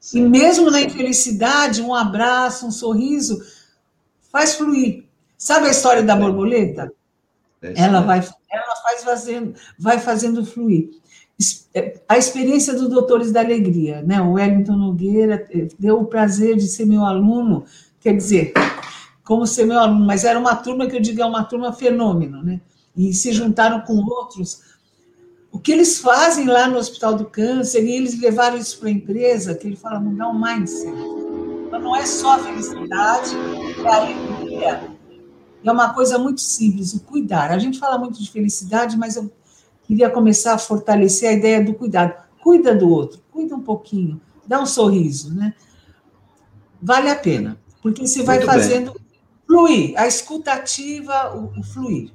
Sim, e mesmo na infelicidade, um abraço, um sorriso, faz fluir. Sabe a história da borboleta? É ela vai, ela faz fazendo, vai fazendo fluir. É, a experiência dos Doutores da Alegria, né? O Wellington Nogueira eh, deu o prazer de ser meu aluno, quer dizer, como ser meu aluno, mas era uma turma que eu digo é uma turma fenômeno, né? E se juntaram com outros. O que eles fazem lá no Hospital do Câncer, e eles levaram isso para a empresa, que ele fala, mudar um mindset. Então, não é só a felicidade, é a alegria. É uma coisa muito simples, o cuidar. A gente fala muito de felicidade, mas eu queria começar a fortalecer a ideia do cuidado. Cuida do outro, cuida um pouquinho, dá um sorriso, né? Vale a pena, porque você vai Muito fazendo bem. fluir, a escutativa, o, o fluir.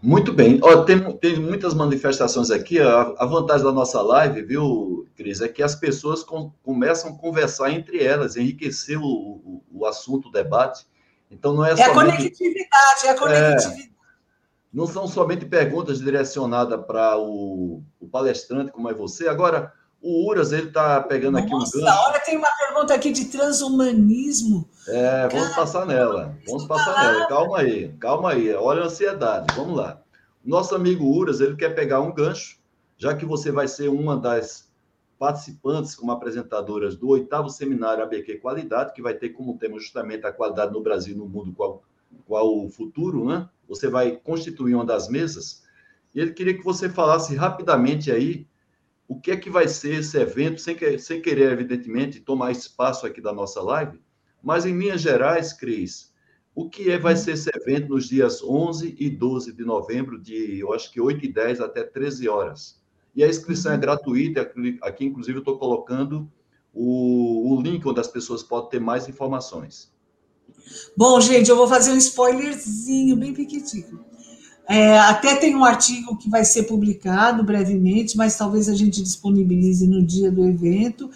Muito bem. Ó, tem, tem muitas manifestações aqui. A, a, vantagem da nossa live, viu, Cris, é que as pessoas com, começam a conversar entre elas, enriquecer o, o, o assunto, o debate. Então não é, é somente... a conectividade, é a conectividade. É, não são somente perguntas direcionadas para o, o, palestrante, como é você. Agora, o Uras, ele está pegando Nossa, aqui um gancho. Olha, tem uma pergunta aqui de transhumanismo. É, vamos Cara, passar nela. Vamos passar nela. Calma aí, calma aí. Olha a ansiedade. Vamos lá. Nosso amigo Uras, ele quer pegar um gancho, já que você vai ser uma das participantes como apresentadoras do oitavo seminário ABQ Qualidade, que vai ter como tema justamente a qualidade no Brasil e no mundo, qual, qual o futuro, né? você vai constituir uma das mesas, e ele queria que você falasse rapidamente aí o que é que vai ser esse evento, sem, que, sem querer, evidentemente, tomar espaço aqui da nossa live, mas em linhas gerais, Cris, o que é, vai ser esse evento nos dias 11 e 12 de novembro, de, eu acho que 8 e 10 até 13 horas. E a inscrição é gratuita, aqui, inclusive, eu estou colocando o, o link onde as pessoas podem ter mais informações. Bom, gente, eu vou fazer um spoilerzinho bem pequenininho. É, até tem um artigo que vai ser publicado brevemente, mas talvez a gente disponibilize no dia do evento,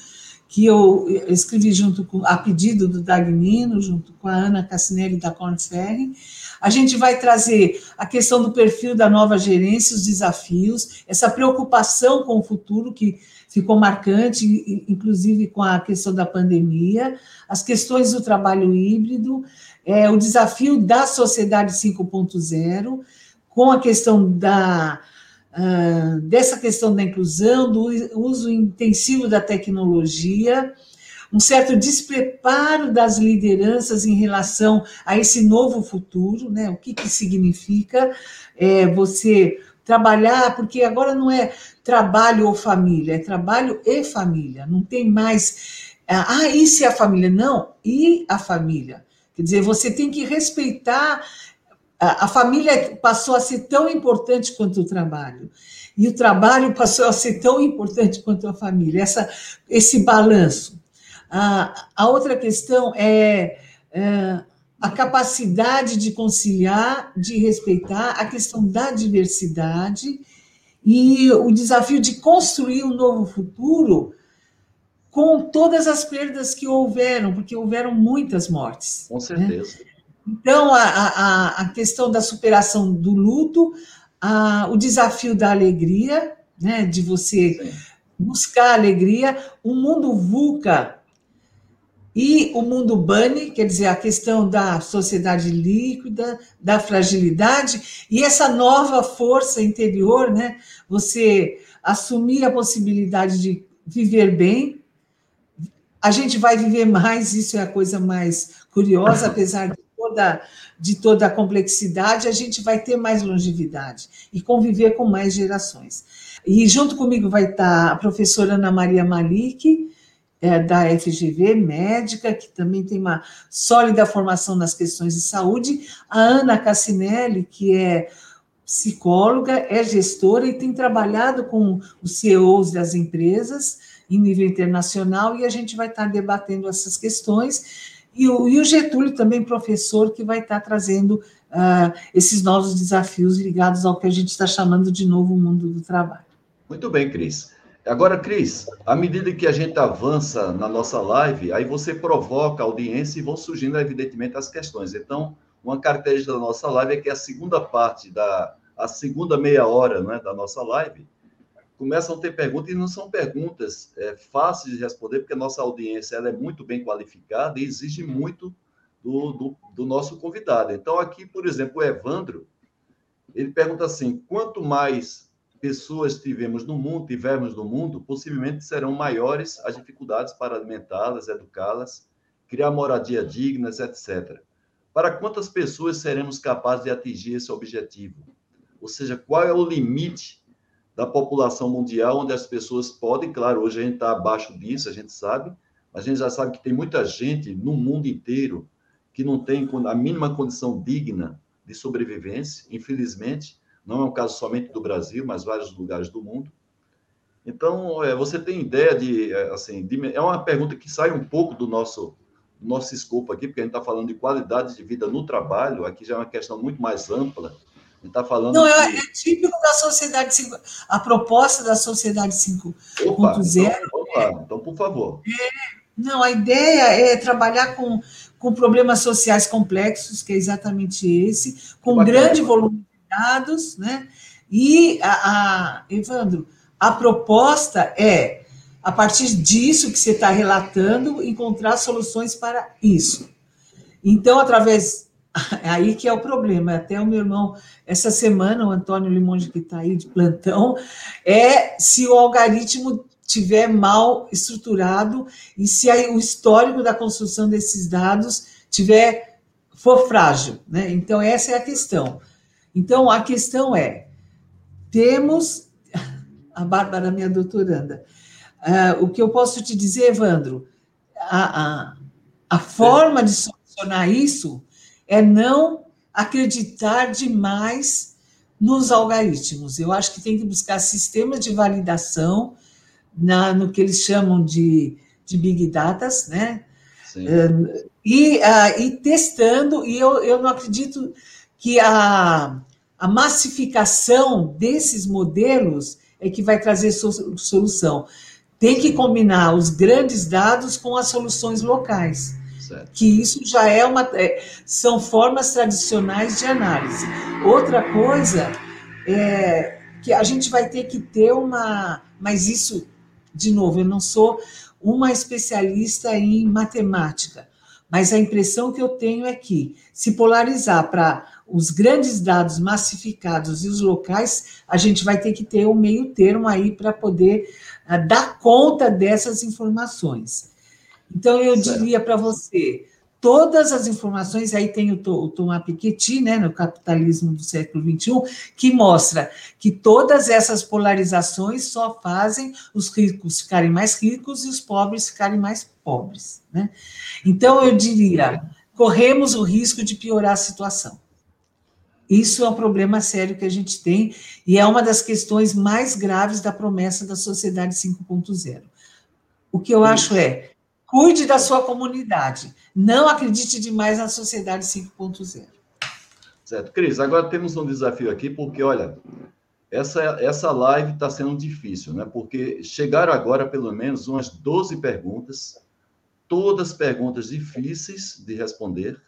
que eu escrevi junto com, a pedido do Dagnino, junto com a Ana Cassinelli da Cornferri. A gente vai trazer a questão do perfil da nova gerência, os desafios, essa preocupação com o futuro que ficou marcante, inclusive com a questão da pandemia, as questões do trabalho híbrido, é, o desafio da sociedade 5.0, com a questão da, uh, dessa questão da inclusão, do uso intensivo da tecnologia, um certo despreparo das lideranças em relação a esse novo futuro, né? O que, que significa é, você trabalhar, porque agora não é trabalho ou família, é trabalho e família, não tem mais. Ah, e se a família? Não, e a família. Quer dizer, você tem que respeitar. A, a família passou a ser tão importante quanto o trabalho. E o trabalho passou a ser tão importante quanto a família. Essa, esse balanço. A, a outra questão é, é a capacidade de conciliar, de respeitar a questão da diversidade e o desafio de construir um novo futuro com todas as perdas que houveram, porque houveram muitas mortes. Com né? certeza. Né? Então, a, a, a, questão da superação do luto, a, o desafio da alegria, né, de você Sim. buscar alegria, o mundo VUCA e o mundo Bunny, quer dizer, a questão da sociedade líquida, da fragilidade, e essa nova força interior, né? Você assumir a possibilidade de viver bem. A gente vai viver mais, isso é a coisa mais curiosa, apesar de toda, de toda a complexidade, a gente vai ter mais longevidade e conviver com mais gerações. E junto comigo vai estar a professora Ana Maria Malik, é, da FGV, médica, que também tem uma sólida formação nas questões de saúde, a Ana Cassinelli, que é psicóloga, é gestora e tem trabalhado com os CEOs das empresas em nível internacional, e a gente vai estar debatendo essas questões. E o, e o Getúlio também, professor, que vai estar trazendo uh, esses novos desafios ligados ao que a gente está chamando de novo mundo do trabalho. Muito bem, Cris. Agora, Cris, à medida que a gente avança na nossa live, aí você provoca a audiência e vão surgindo, evidentemente, as questões. Então, uma característica da nossa live é que a segunda parte, da a segunda meia hora né, da nossa live, começam a ter perguntas, e não são perguntas é, fáceis de responder, porque a nossa audiência ela é muito bem qualificada e exige muito do, do, do nosso convidado. Então, aqui, por exemplo, o Evandro, ele pergunta assim: quanto mais pessoas tivemos no mundo, tivermos no mundo, possivelmente serão maiores as dificuldades para alimentá-las, educá-las, criar moradia dignas, etc. Para quantas pessoas seremos capazes de atingir esse objetivo? Ou seja, qual é o limite da população mundial onde as pessoas podem, claro, hoje a gente está abaixo disso, a gente sabe, mas a gente já sabe que tem muita gente no mundo inteiro que não tem a mínima condição digna de sobrevivência, infelizmente, não é um caso somente do Brasil, mas vários lugares do mundo. Então, é, você tem ideia de, é, assim, de, é uma pergunta que sai um pouco do nosso nosso escopo aqui, porque a gente está falando de qualidade de vida no trabalho, aqui já é uma questão muito mais ampla. Está falando. Não, é, é típico da sociedade 5. A proposta da sociedade 5.0. Então, opa, então, por favor. É, não, a ideia é trabalhar com, com problemas sociais complexos, que é exatamente esse, com grande volume dados, né? E, a, a, Evandro, a proposta é, a partir disso que você está relatando, encontrar soluções para isso. Então, através. Aí que é o problema. Até o meu irmão, essa semana, o Antônio Limonde, que está aí de plantão, é se o algoritmo tiver mal estruturado e se o histórico da construção desses dados tiver for frágil, né? Então essa é a questão. Então, a questão é: temos. A Bárbara, minha doutoranda. Uh, o que eu posso te dizer, Evandro, a, a, a forma de solucionar isso é não acreditar demais nos algoritmos. Eu acho que tem que buscar sistemas de validação na, no que eles chamam de, de big data, né? Uh, e, uh, e testando, e eu, eu não acredito que a, a massificação desses modelos é que vai trazer solução. Tem que combinar os grandes dados com as soluções locais. Certo. Que isso já é uma. É, são formas tradicionais de análise. Outra coisa é que a gente vai ter que ter uma. Mas isso, de novo, eu não sou uma especialista em matemática, mas a impressão que eu tenho é que se polarizar para os grandes dados massificados e os locais, a gente vai ter que ter um meio termo aí para poder uh, dar conta dessas informações. Então, eu certo. diria para você, todas as informações, aí tem o, o Thomas Piketty, né, no Capitalismo do século XXI, que mostra que todas essas polarizações só fazem os ricos ficarem mais ricos e os pobres ficarem mais pobres. Né? Então, eu diria, corremos o risco de piorar a situação. Isso é um problema sério que a gente tem e é uma das questões mais graves da promessa da sociedade 5.0. O que eu acho é, cuide da sua comunidade, não acredite demais na sociedade 5.0. Certo. Cris, agora temos um desafio aqui, porque, olha, essa, essa live está sendo difícil, né? Porque chegaram agora, pelo menos, umas 12 perguntas, todas perguntas difíceis de responder,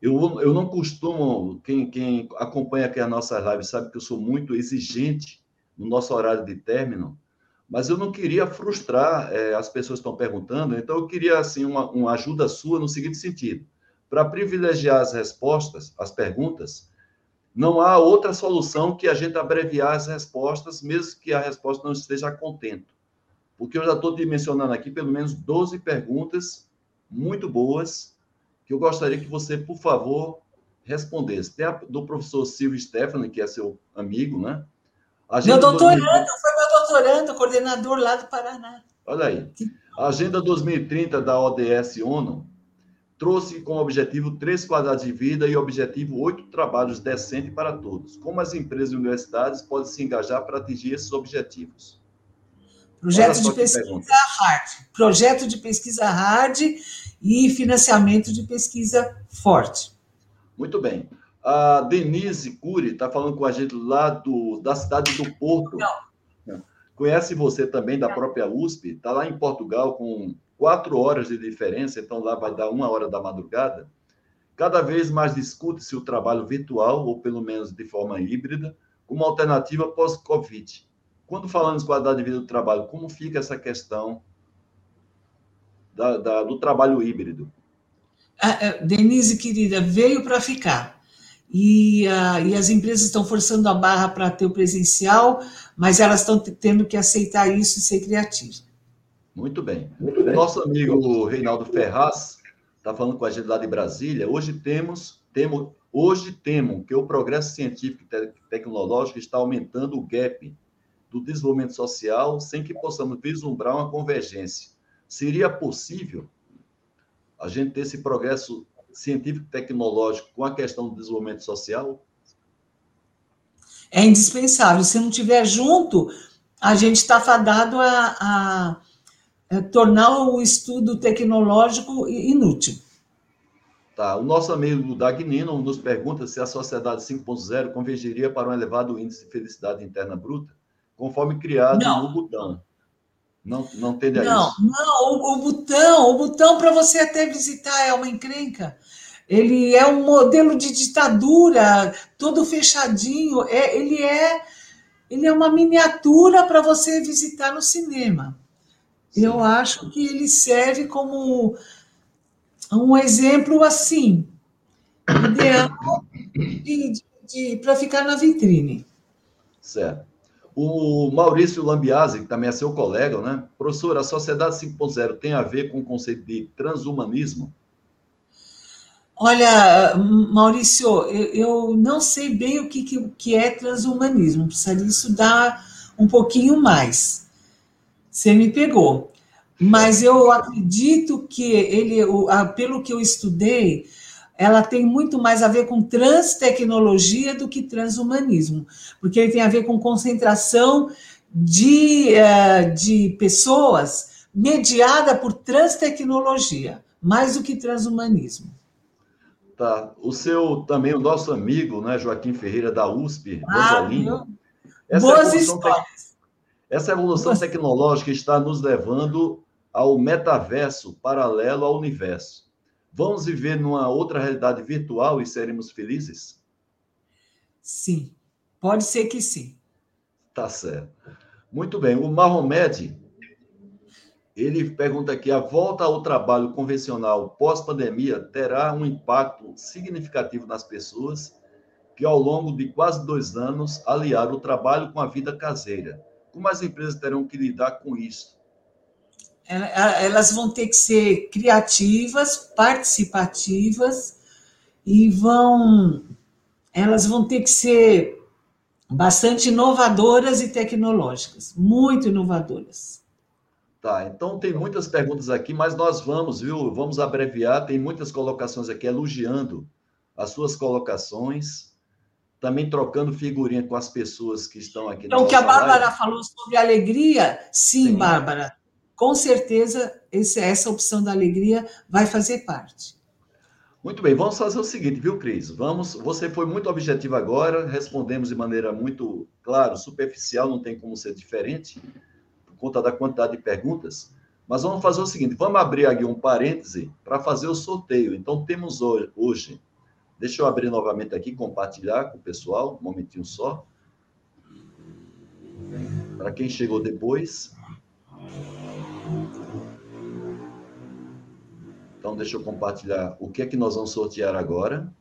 eu, eu não costumo, quem, quem acompanha aqui a nossa live sabe que eu sou muito exigente no nosso horário de término, mas eu não queria frustrar é, as pessoas que estão perguntando, então eu queria assim uma, uma ajuda sua no seguinte sentido: para privilegiar as respostas, as perguntas, não há outra solução que a gente abreviar as respostas, mesmo que a resposta não esteja a contento. Porque eu já estou dimensionando aqui pelo menos 12 perguntas muito boas que eu gostaria que você, por favor, respondesse. Tem a do professor Silvio Stefani, que é seu amigo, né? Meu doutorando, 2030... foi doutorando, coordenador lá do Paraná. Olha aí. A Agenda 2030 da ODS ONU trouxe como objetivo três quadrados de vida e objetivo oito trabalhos decentes para todos. Como as empresas e universidades podem se engajar para atingir esses objetivos? Projeto de pesquisa hard. Projeto de pesquisa hard e financiamento de pesquisa forte. Muito bem. A Denise Cury está falando com a gente lá do, da cidade do Porto. Não. Conhece você também da própria USP, está lá em Portugal com quatro horas de diferença, então lá vai dar uma hora da madrugada. Cada vez mais discute-se o trabalho virtual, ou pelo menos de forma híbrida, como alternativa pós-Covid. Quando falamos de qualidade de vida do trabalho, como fica essa questão da, da, do trabalho híbrido? Denise, querida, veio para ficar. E, uh, e, as empresas estão forçando a barra para ter o presencial, mas elas estão tendo que aceitar isso e ser criativas. Muito bem. Muito bem. Nosso amigo Reinaldo Ferraz está falando com a gente lá de Brasília. Hoje temos, temos, hoje temo que o progresso científico e tecnológico está aumentando o gap do desenvolvimento social sem que possamos vislumbrar uma convergência. Seria possível a gente ter esse progresso científico e tecnológico com a questão do desenvolvimento social? É indispensável. Se não tiver junto, a gente está fadado a, a é, tornar o estudo tecnológico inútil. Tá. O nosso amigo Dagnino nos pergunta se a sociedade 5.0 convergiria para um elevado índice de felicidade interna bruta, conforme criado não. no Butão. Não, não tende a não, isso. Não, o, o Butão, o Butão para você até visitar é uma encrenca. Ele é um modelo de ditadura, todo fechadinho. É, ele é, ele é uma miniatura para você visitar no cinema. Sim. Eu acho que ele serve como um exemplo assim, ideal de, de, de para ficar na vitrine. Certo. O Maurício Lambiase, que também é seu colega, né? Professor, a Sociedade 5.0 tem a ver com o conceito de transhumanismo? Olha, Maurício, eu, não sei bem o que, que, que é transhumanismo, precisaria estudar um pouquinho mais. Você me pegou. Mas eu acredito que ele, pelo que eu estudei, ela tem muito mais a ver com transtecnologia do que transhumanismo, porque ele tem a ver com concentração de, eh, de pessoas mediada por transtecnologia, mais do que transhumanismo. Tá. O seu também, o nosso amigo, né, Joaquim Ferreira da USP, ah, Rosalino. Boas histórias. Essa evolução tecnológica está nos levando ao metaverso paralelo ao universo. Vamos viver numa outra realidade virtual e seremos felizes? Sim, pode ser que sim. Tá certo. Muito bem. O Mahomed, ele pergunta aqui: a volta ao trabalho convencional pós-pandemia terá um impacto significativo nas pessoas que, ao longo de quase dois anos, aliaram o trabalho com a vida caseira como as empresas terão que lidar com isso? Elas vão ter que ser criativas, participativas e vão elas vão ter que ser bastante inovadoras e tecnológicas, muito inovadoras. Tá, então tem muitas perguntas aqui, mas nós vamos, viu? Vamos abreviar. Tem muitas colocações aqui elogiando as suas colocações também trocando figurinha com as pessoas que estão aqui. Então, o que a Bárbara live. falou sobre alegria, sim, sim, Bárbara, com certeza esse, essa opção da alegria vai fazer parte. Muito bem, vamos fazer o seguinte, viu, Cris? Vamos, você foi muito objetivo agora, respondemos de maneira muito, claro, superficial, não tem como ser diferente, por conta da quantidade de perguntas. Mas vamos fazer o seguinte, vamos abrir aqui um parêntese para fazer o sorteio. Então, temos hoje, hoje Deixa eu abrir novamente aqui, compartilhar com o pessoal, um momentinho só. Para quem chegou depois. Então, deixa eu compartilhar o que é que nós vamos sortear agora.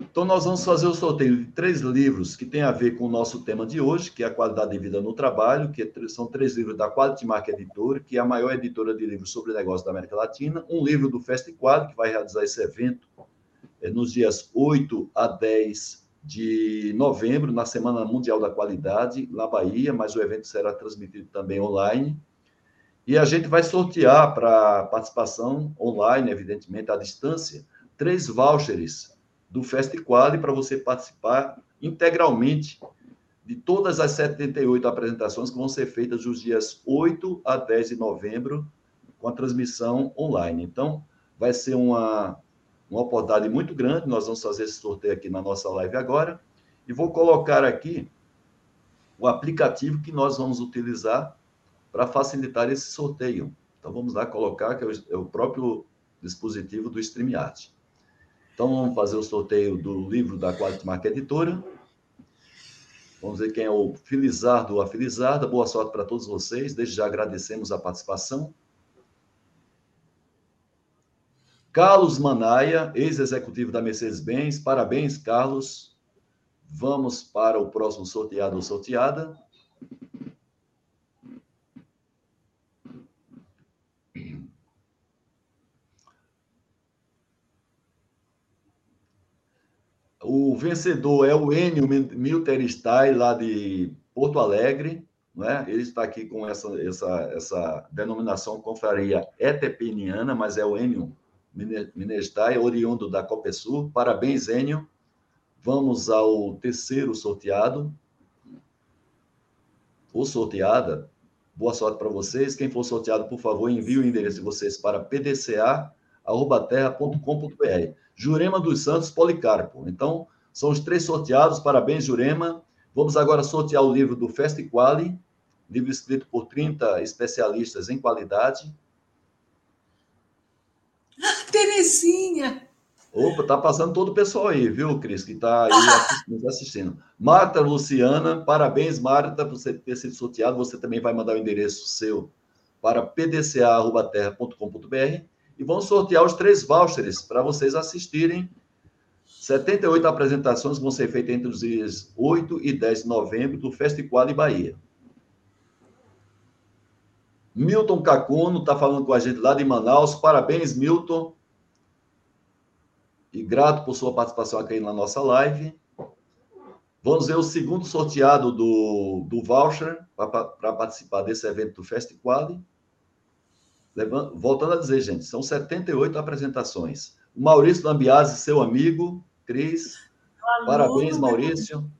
Então, nós vamos fazer o sorteio de três livros que tem a ver com o nosso tema de hoje, que é a qualidade de vida no trabalho, que são três livros da Quality Mark Editora, que é a maior editora de livros sobre negócios da América Latina, um livro do Festiquad, que vai realizar esse evento é, nos dias 8 a 10 de novembro, na Semana Mundial da Qualidade, na Bahia, mas o evento será transmitido também online. E a gente vai sortear para participação online, evidentemente, à distância, três vouchers do FestiQuali para você participar integralmente de todas as 78 apresentações que vão ser feitas dos dias 8 a 10 de novembro, com a transmissão online. Então, vai ser uma, uma oportunidade muito grande. Nós vamos fazer esse sorteio aqui na nossa live agora. E vou colocar aqui o aplicativo que nós vamos utilizar para facilitar esse sorteio. Então, vamos lá colocar, que é o é próprio dispositivo do StreamYard. Então, vamos fazer o sorteio do livro da Quality Mark Editora. Vamos ver quem é o Filizardo ou a Filizarda. Boa sorte para todos vocês. Desde já agradecemos a participação. Carlos Manaia, ex-executivo da Mercedes-Benz. Parabéns, Carlos. Vamos para o próximo sorteado ou sorteada. O vencedor é o Enio Milterstai, lá de Porto Alegre. Né? Ele está aqui com essa, essa, essa denominação confraria etepeniana, mas é o Enio Minestai, oriundo da Copesul. Parabéns, Enio. Vamos ao terceiro sorteado. Ou sorteada. Boa sorte para vocês. Quem for sorteado, por favor, envie o endereço de vocês para pdca.terra.com.br. Jurema dos Santos Policarpo. Então, são os três sorteados. Parabéns, Jurema. Vamos agora sortear o livro do Festiquali, livro escrito por 30 especialistas em qualidade. Ah, Terezinha! Opa, tá passando todo o pessoal aí, viu, Cris, que está aí nos assistindo. Marta Luciana, parabéns, Marta, por você ter sido sorteado. Você também vai mandar o endereço seu para pdca.terra.com.br e vamos sortear os três vouchers para vocês assistirem. 78 apresentações vão ser feitas entre os dias 8 e 10 de novembro do Festival de Bahia. Milton Cacuno está falando com a gente lá de Manaus. Parabéns, Milton. E grato por sua participação aqui na nossa live. Vamos ver o segundo sorteado do, do voucher para participar desse evento do Festival. Voltando a dizer, gente, são 78 apresentações. O Maurício Lambiase, seu amigo, Cris. Alô, Parabéns, Maurício.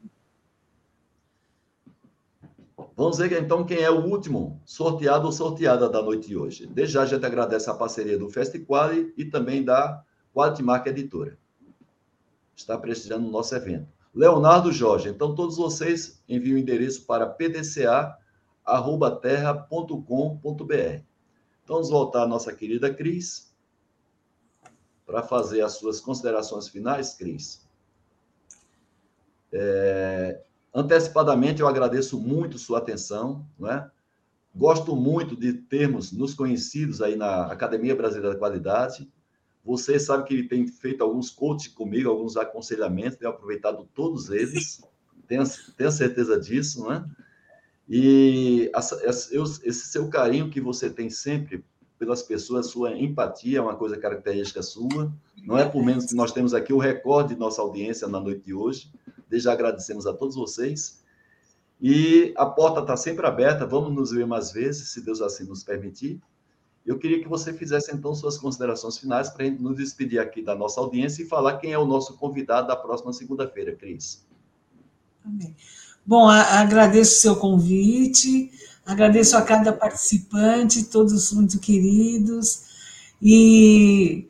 Vamos ver então quem é o último sorteado ou sorteada da noite de hoje. Desde já a gente agradece a parceria do Festiquali e também da Quality Mark Editora. Está prestigiando o nosso evento. Leonardo Jorge. Então, todos vocês enviam o endereço para pdca.terra.com.br. Então, vamos voltar à nossa querida Cris para fazer as suas considerações finais, Cris. É, antecipadamente, eu agradeço muito sua atenção, não é? Gosto muito de termos nos conhecidos aí na Academia Brasileira da Qualidade. Você sabe que ele tem feito alguns coaches comigo, alguns aconselhamentos, tenho aproveitado todos eles, tenho, tenho certeza disso, não é? E esse seu carinho que você tem sempre pelas pessoas, sua empatia é uma coisa característica sua. Não é por menos que nós temos aqui o recorde de nossa audiência na noite de hoje. Desde agradecemos a todos vocês. E a porta está sempre aberta, vamos nos ver mais vezes, se Deus assim nos permitir. Eu queria que você fizesse então suas considerações finais para a gente nos despedir aqui da nossa audiência e falar quem é o nosso convidado da próxima segunda-feira, Cris. Amém. Bom, agradeço o seu convite, agradeço a cada participante, todos muito queridos, e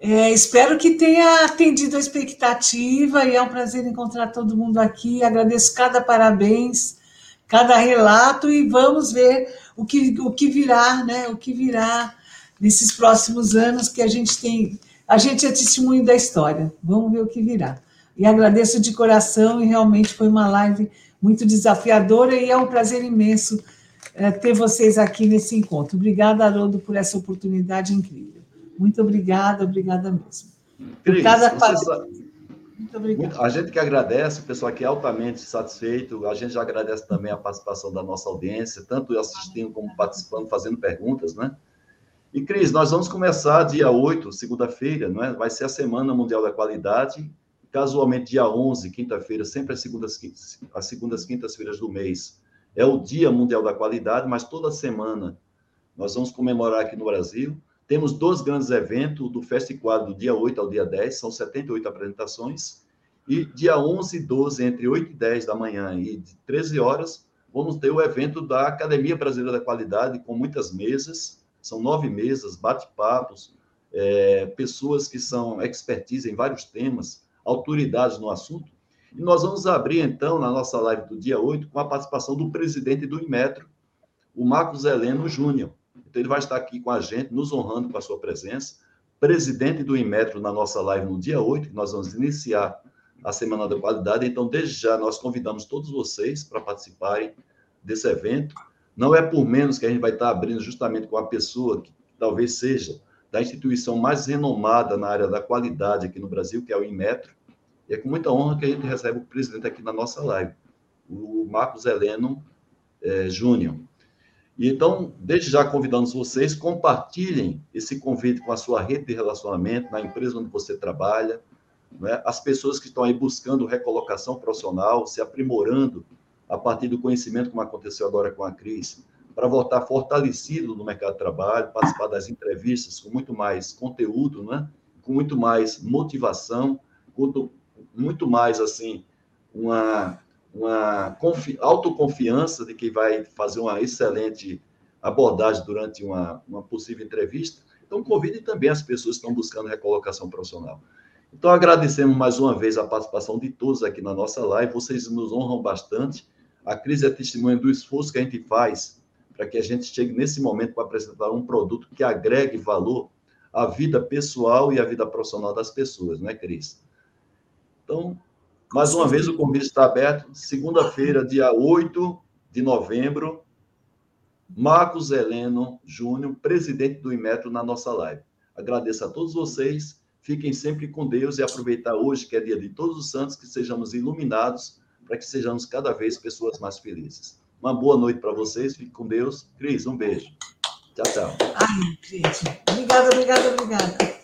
é, espero que tenha atendido a expectativa, e é um prazer encontrar todo mundo aqui. Agradeço cada parabéns, cada relato, e vamos ver o que, o que virá, né? O que virá nesses próximos anos que a gente tem. A gente é testemunho da história. Vamos ver o que virá. E agradeço de coração, e realmente foi uma live muito desafiadora, e é um prazer imenso é, ter vocês aqui nesse encontro. Obrigada, Haroldo, por essa oportunidade incrível. Muito obrigada, obrigada mesmo. Cris, cada Muito obrigada. A gente que agradece, o pessoal aqui é altamente satisfeito. A gente já agradece também a participação da nossa audiência, tanto assistindo como participando, fazendo perguntas, né? E, Cris, nós vamos começar dia 8, segunda-feira, não é? Vai ser a Semana Mundial da Qualidade, Casualmente, dia 11, quinta-feira, sempre as segundas, as segundas quintas-feiras do mês, é o Dia Mundial da Qualidade, mas toda semana nós vamos comemorar aqui no Brasil. Temos dois grandes eventos, do Festival do dia 8 ao dia 10, são 78 apresentações. E dia 11 e 12, entre 8 e 10 da manhã e 13 horas, vamos ter o evento da Academia Brasileira da Qualidade, com muitas mesas, são nove mesas, bate-papos, é, pessoas que são expertise em vários temas, autoridades no assunto. E nós vamos abrir, então, na nossa live do dia 8, com a participação do presidente do Inmetro, o Marcos Heleno Júnior. Então, ele vai estar aqui com a gente, nos honrando com a sua presença. Presidente do Inmetro na nossa live no dia 8, que nós vamos iniciar a Semana da Qualidade. Então, desde já, nós convidamos todos vocês para participarem desse evento. Não é por menos que a gente vai estar abrindo justamente com a pessoa que talvez seja da instituição mais renomada na área da qualidade aqui no Brasil, que é o Inmetro. E é com muita honra que a gente recebe o presidente aqui na nossa live, o Marcos Heleno é, Júnior. E então, desde já convidamos vocês, compartilhem esse convite com a sua rede de relacionamento, na empresa onde você trabalha, né? as pessoas que estão aí buscando recolocação profissional, se aprimorando a partir do conhecimento, como aconteceu agora com a Cris, para voltar fortalecido no mercado de trabalho, participar das entrevistas com muito mais conteúdo, né? com muito mais motivação, com muito mais, assim, uma, uma autoconfiança de que vai fazer uma excelente abordagem durante uma, uma possível entrevista. Então, convide também as pessoas que estão buscando recolocação profissional. Então, agradecemos mais uma vez a participação de todos aqui na nossa live. Vocês nos honram bastante. A crise é testemunha do esforço que a gente faz para que a gente chegue nesse momento para apresentar um produto que agregue valor à vida pessoal e à vida profissional das pessoas, não é, Cris? Então, mais uma vez, o convite está aberto. Segunda-feira, dia 8 de novembro, Marcos Heleno Júnior, presidente do Inmetro, na nossa live. Agradeço a todos vocês. Fiquem sempre com Deus e aproveitar hoje, que é dia de todos os santos, que sejamos iluminados para que sejamos cada vez pessoas mais felizes. Uma boa noite para vocês, fique com Deus. Cris, um beijo. Tchau, tchau. Ai, Cris. Obrigada, obrigada, obrigada.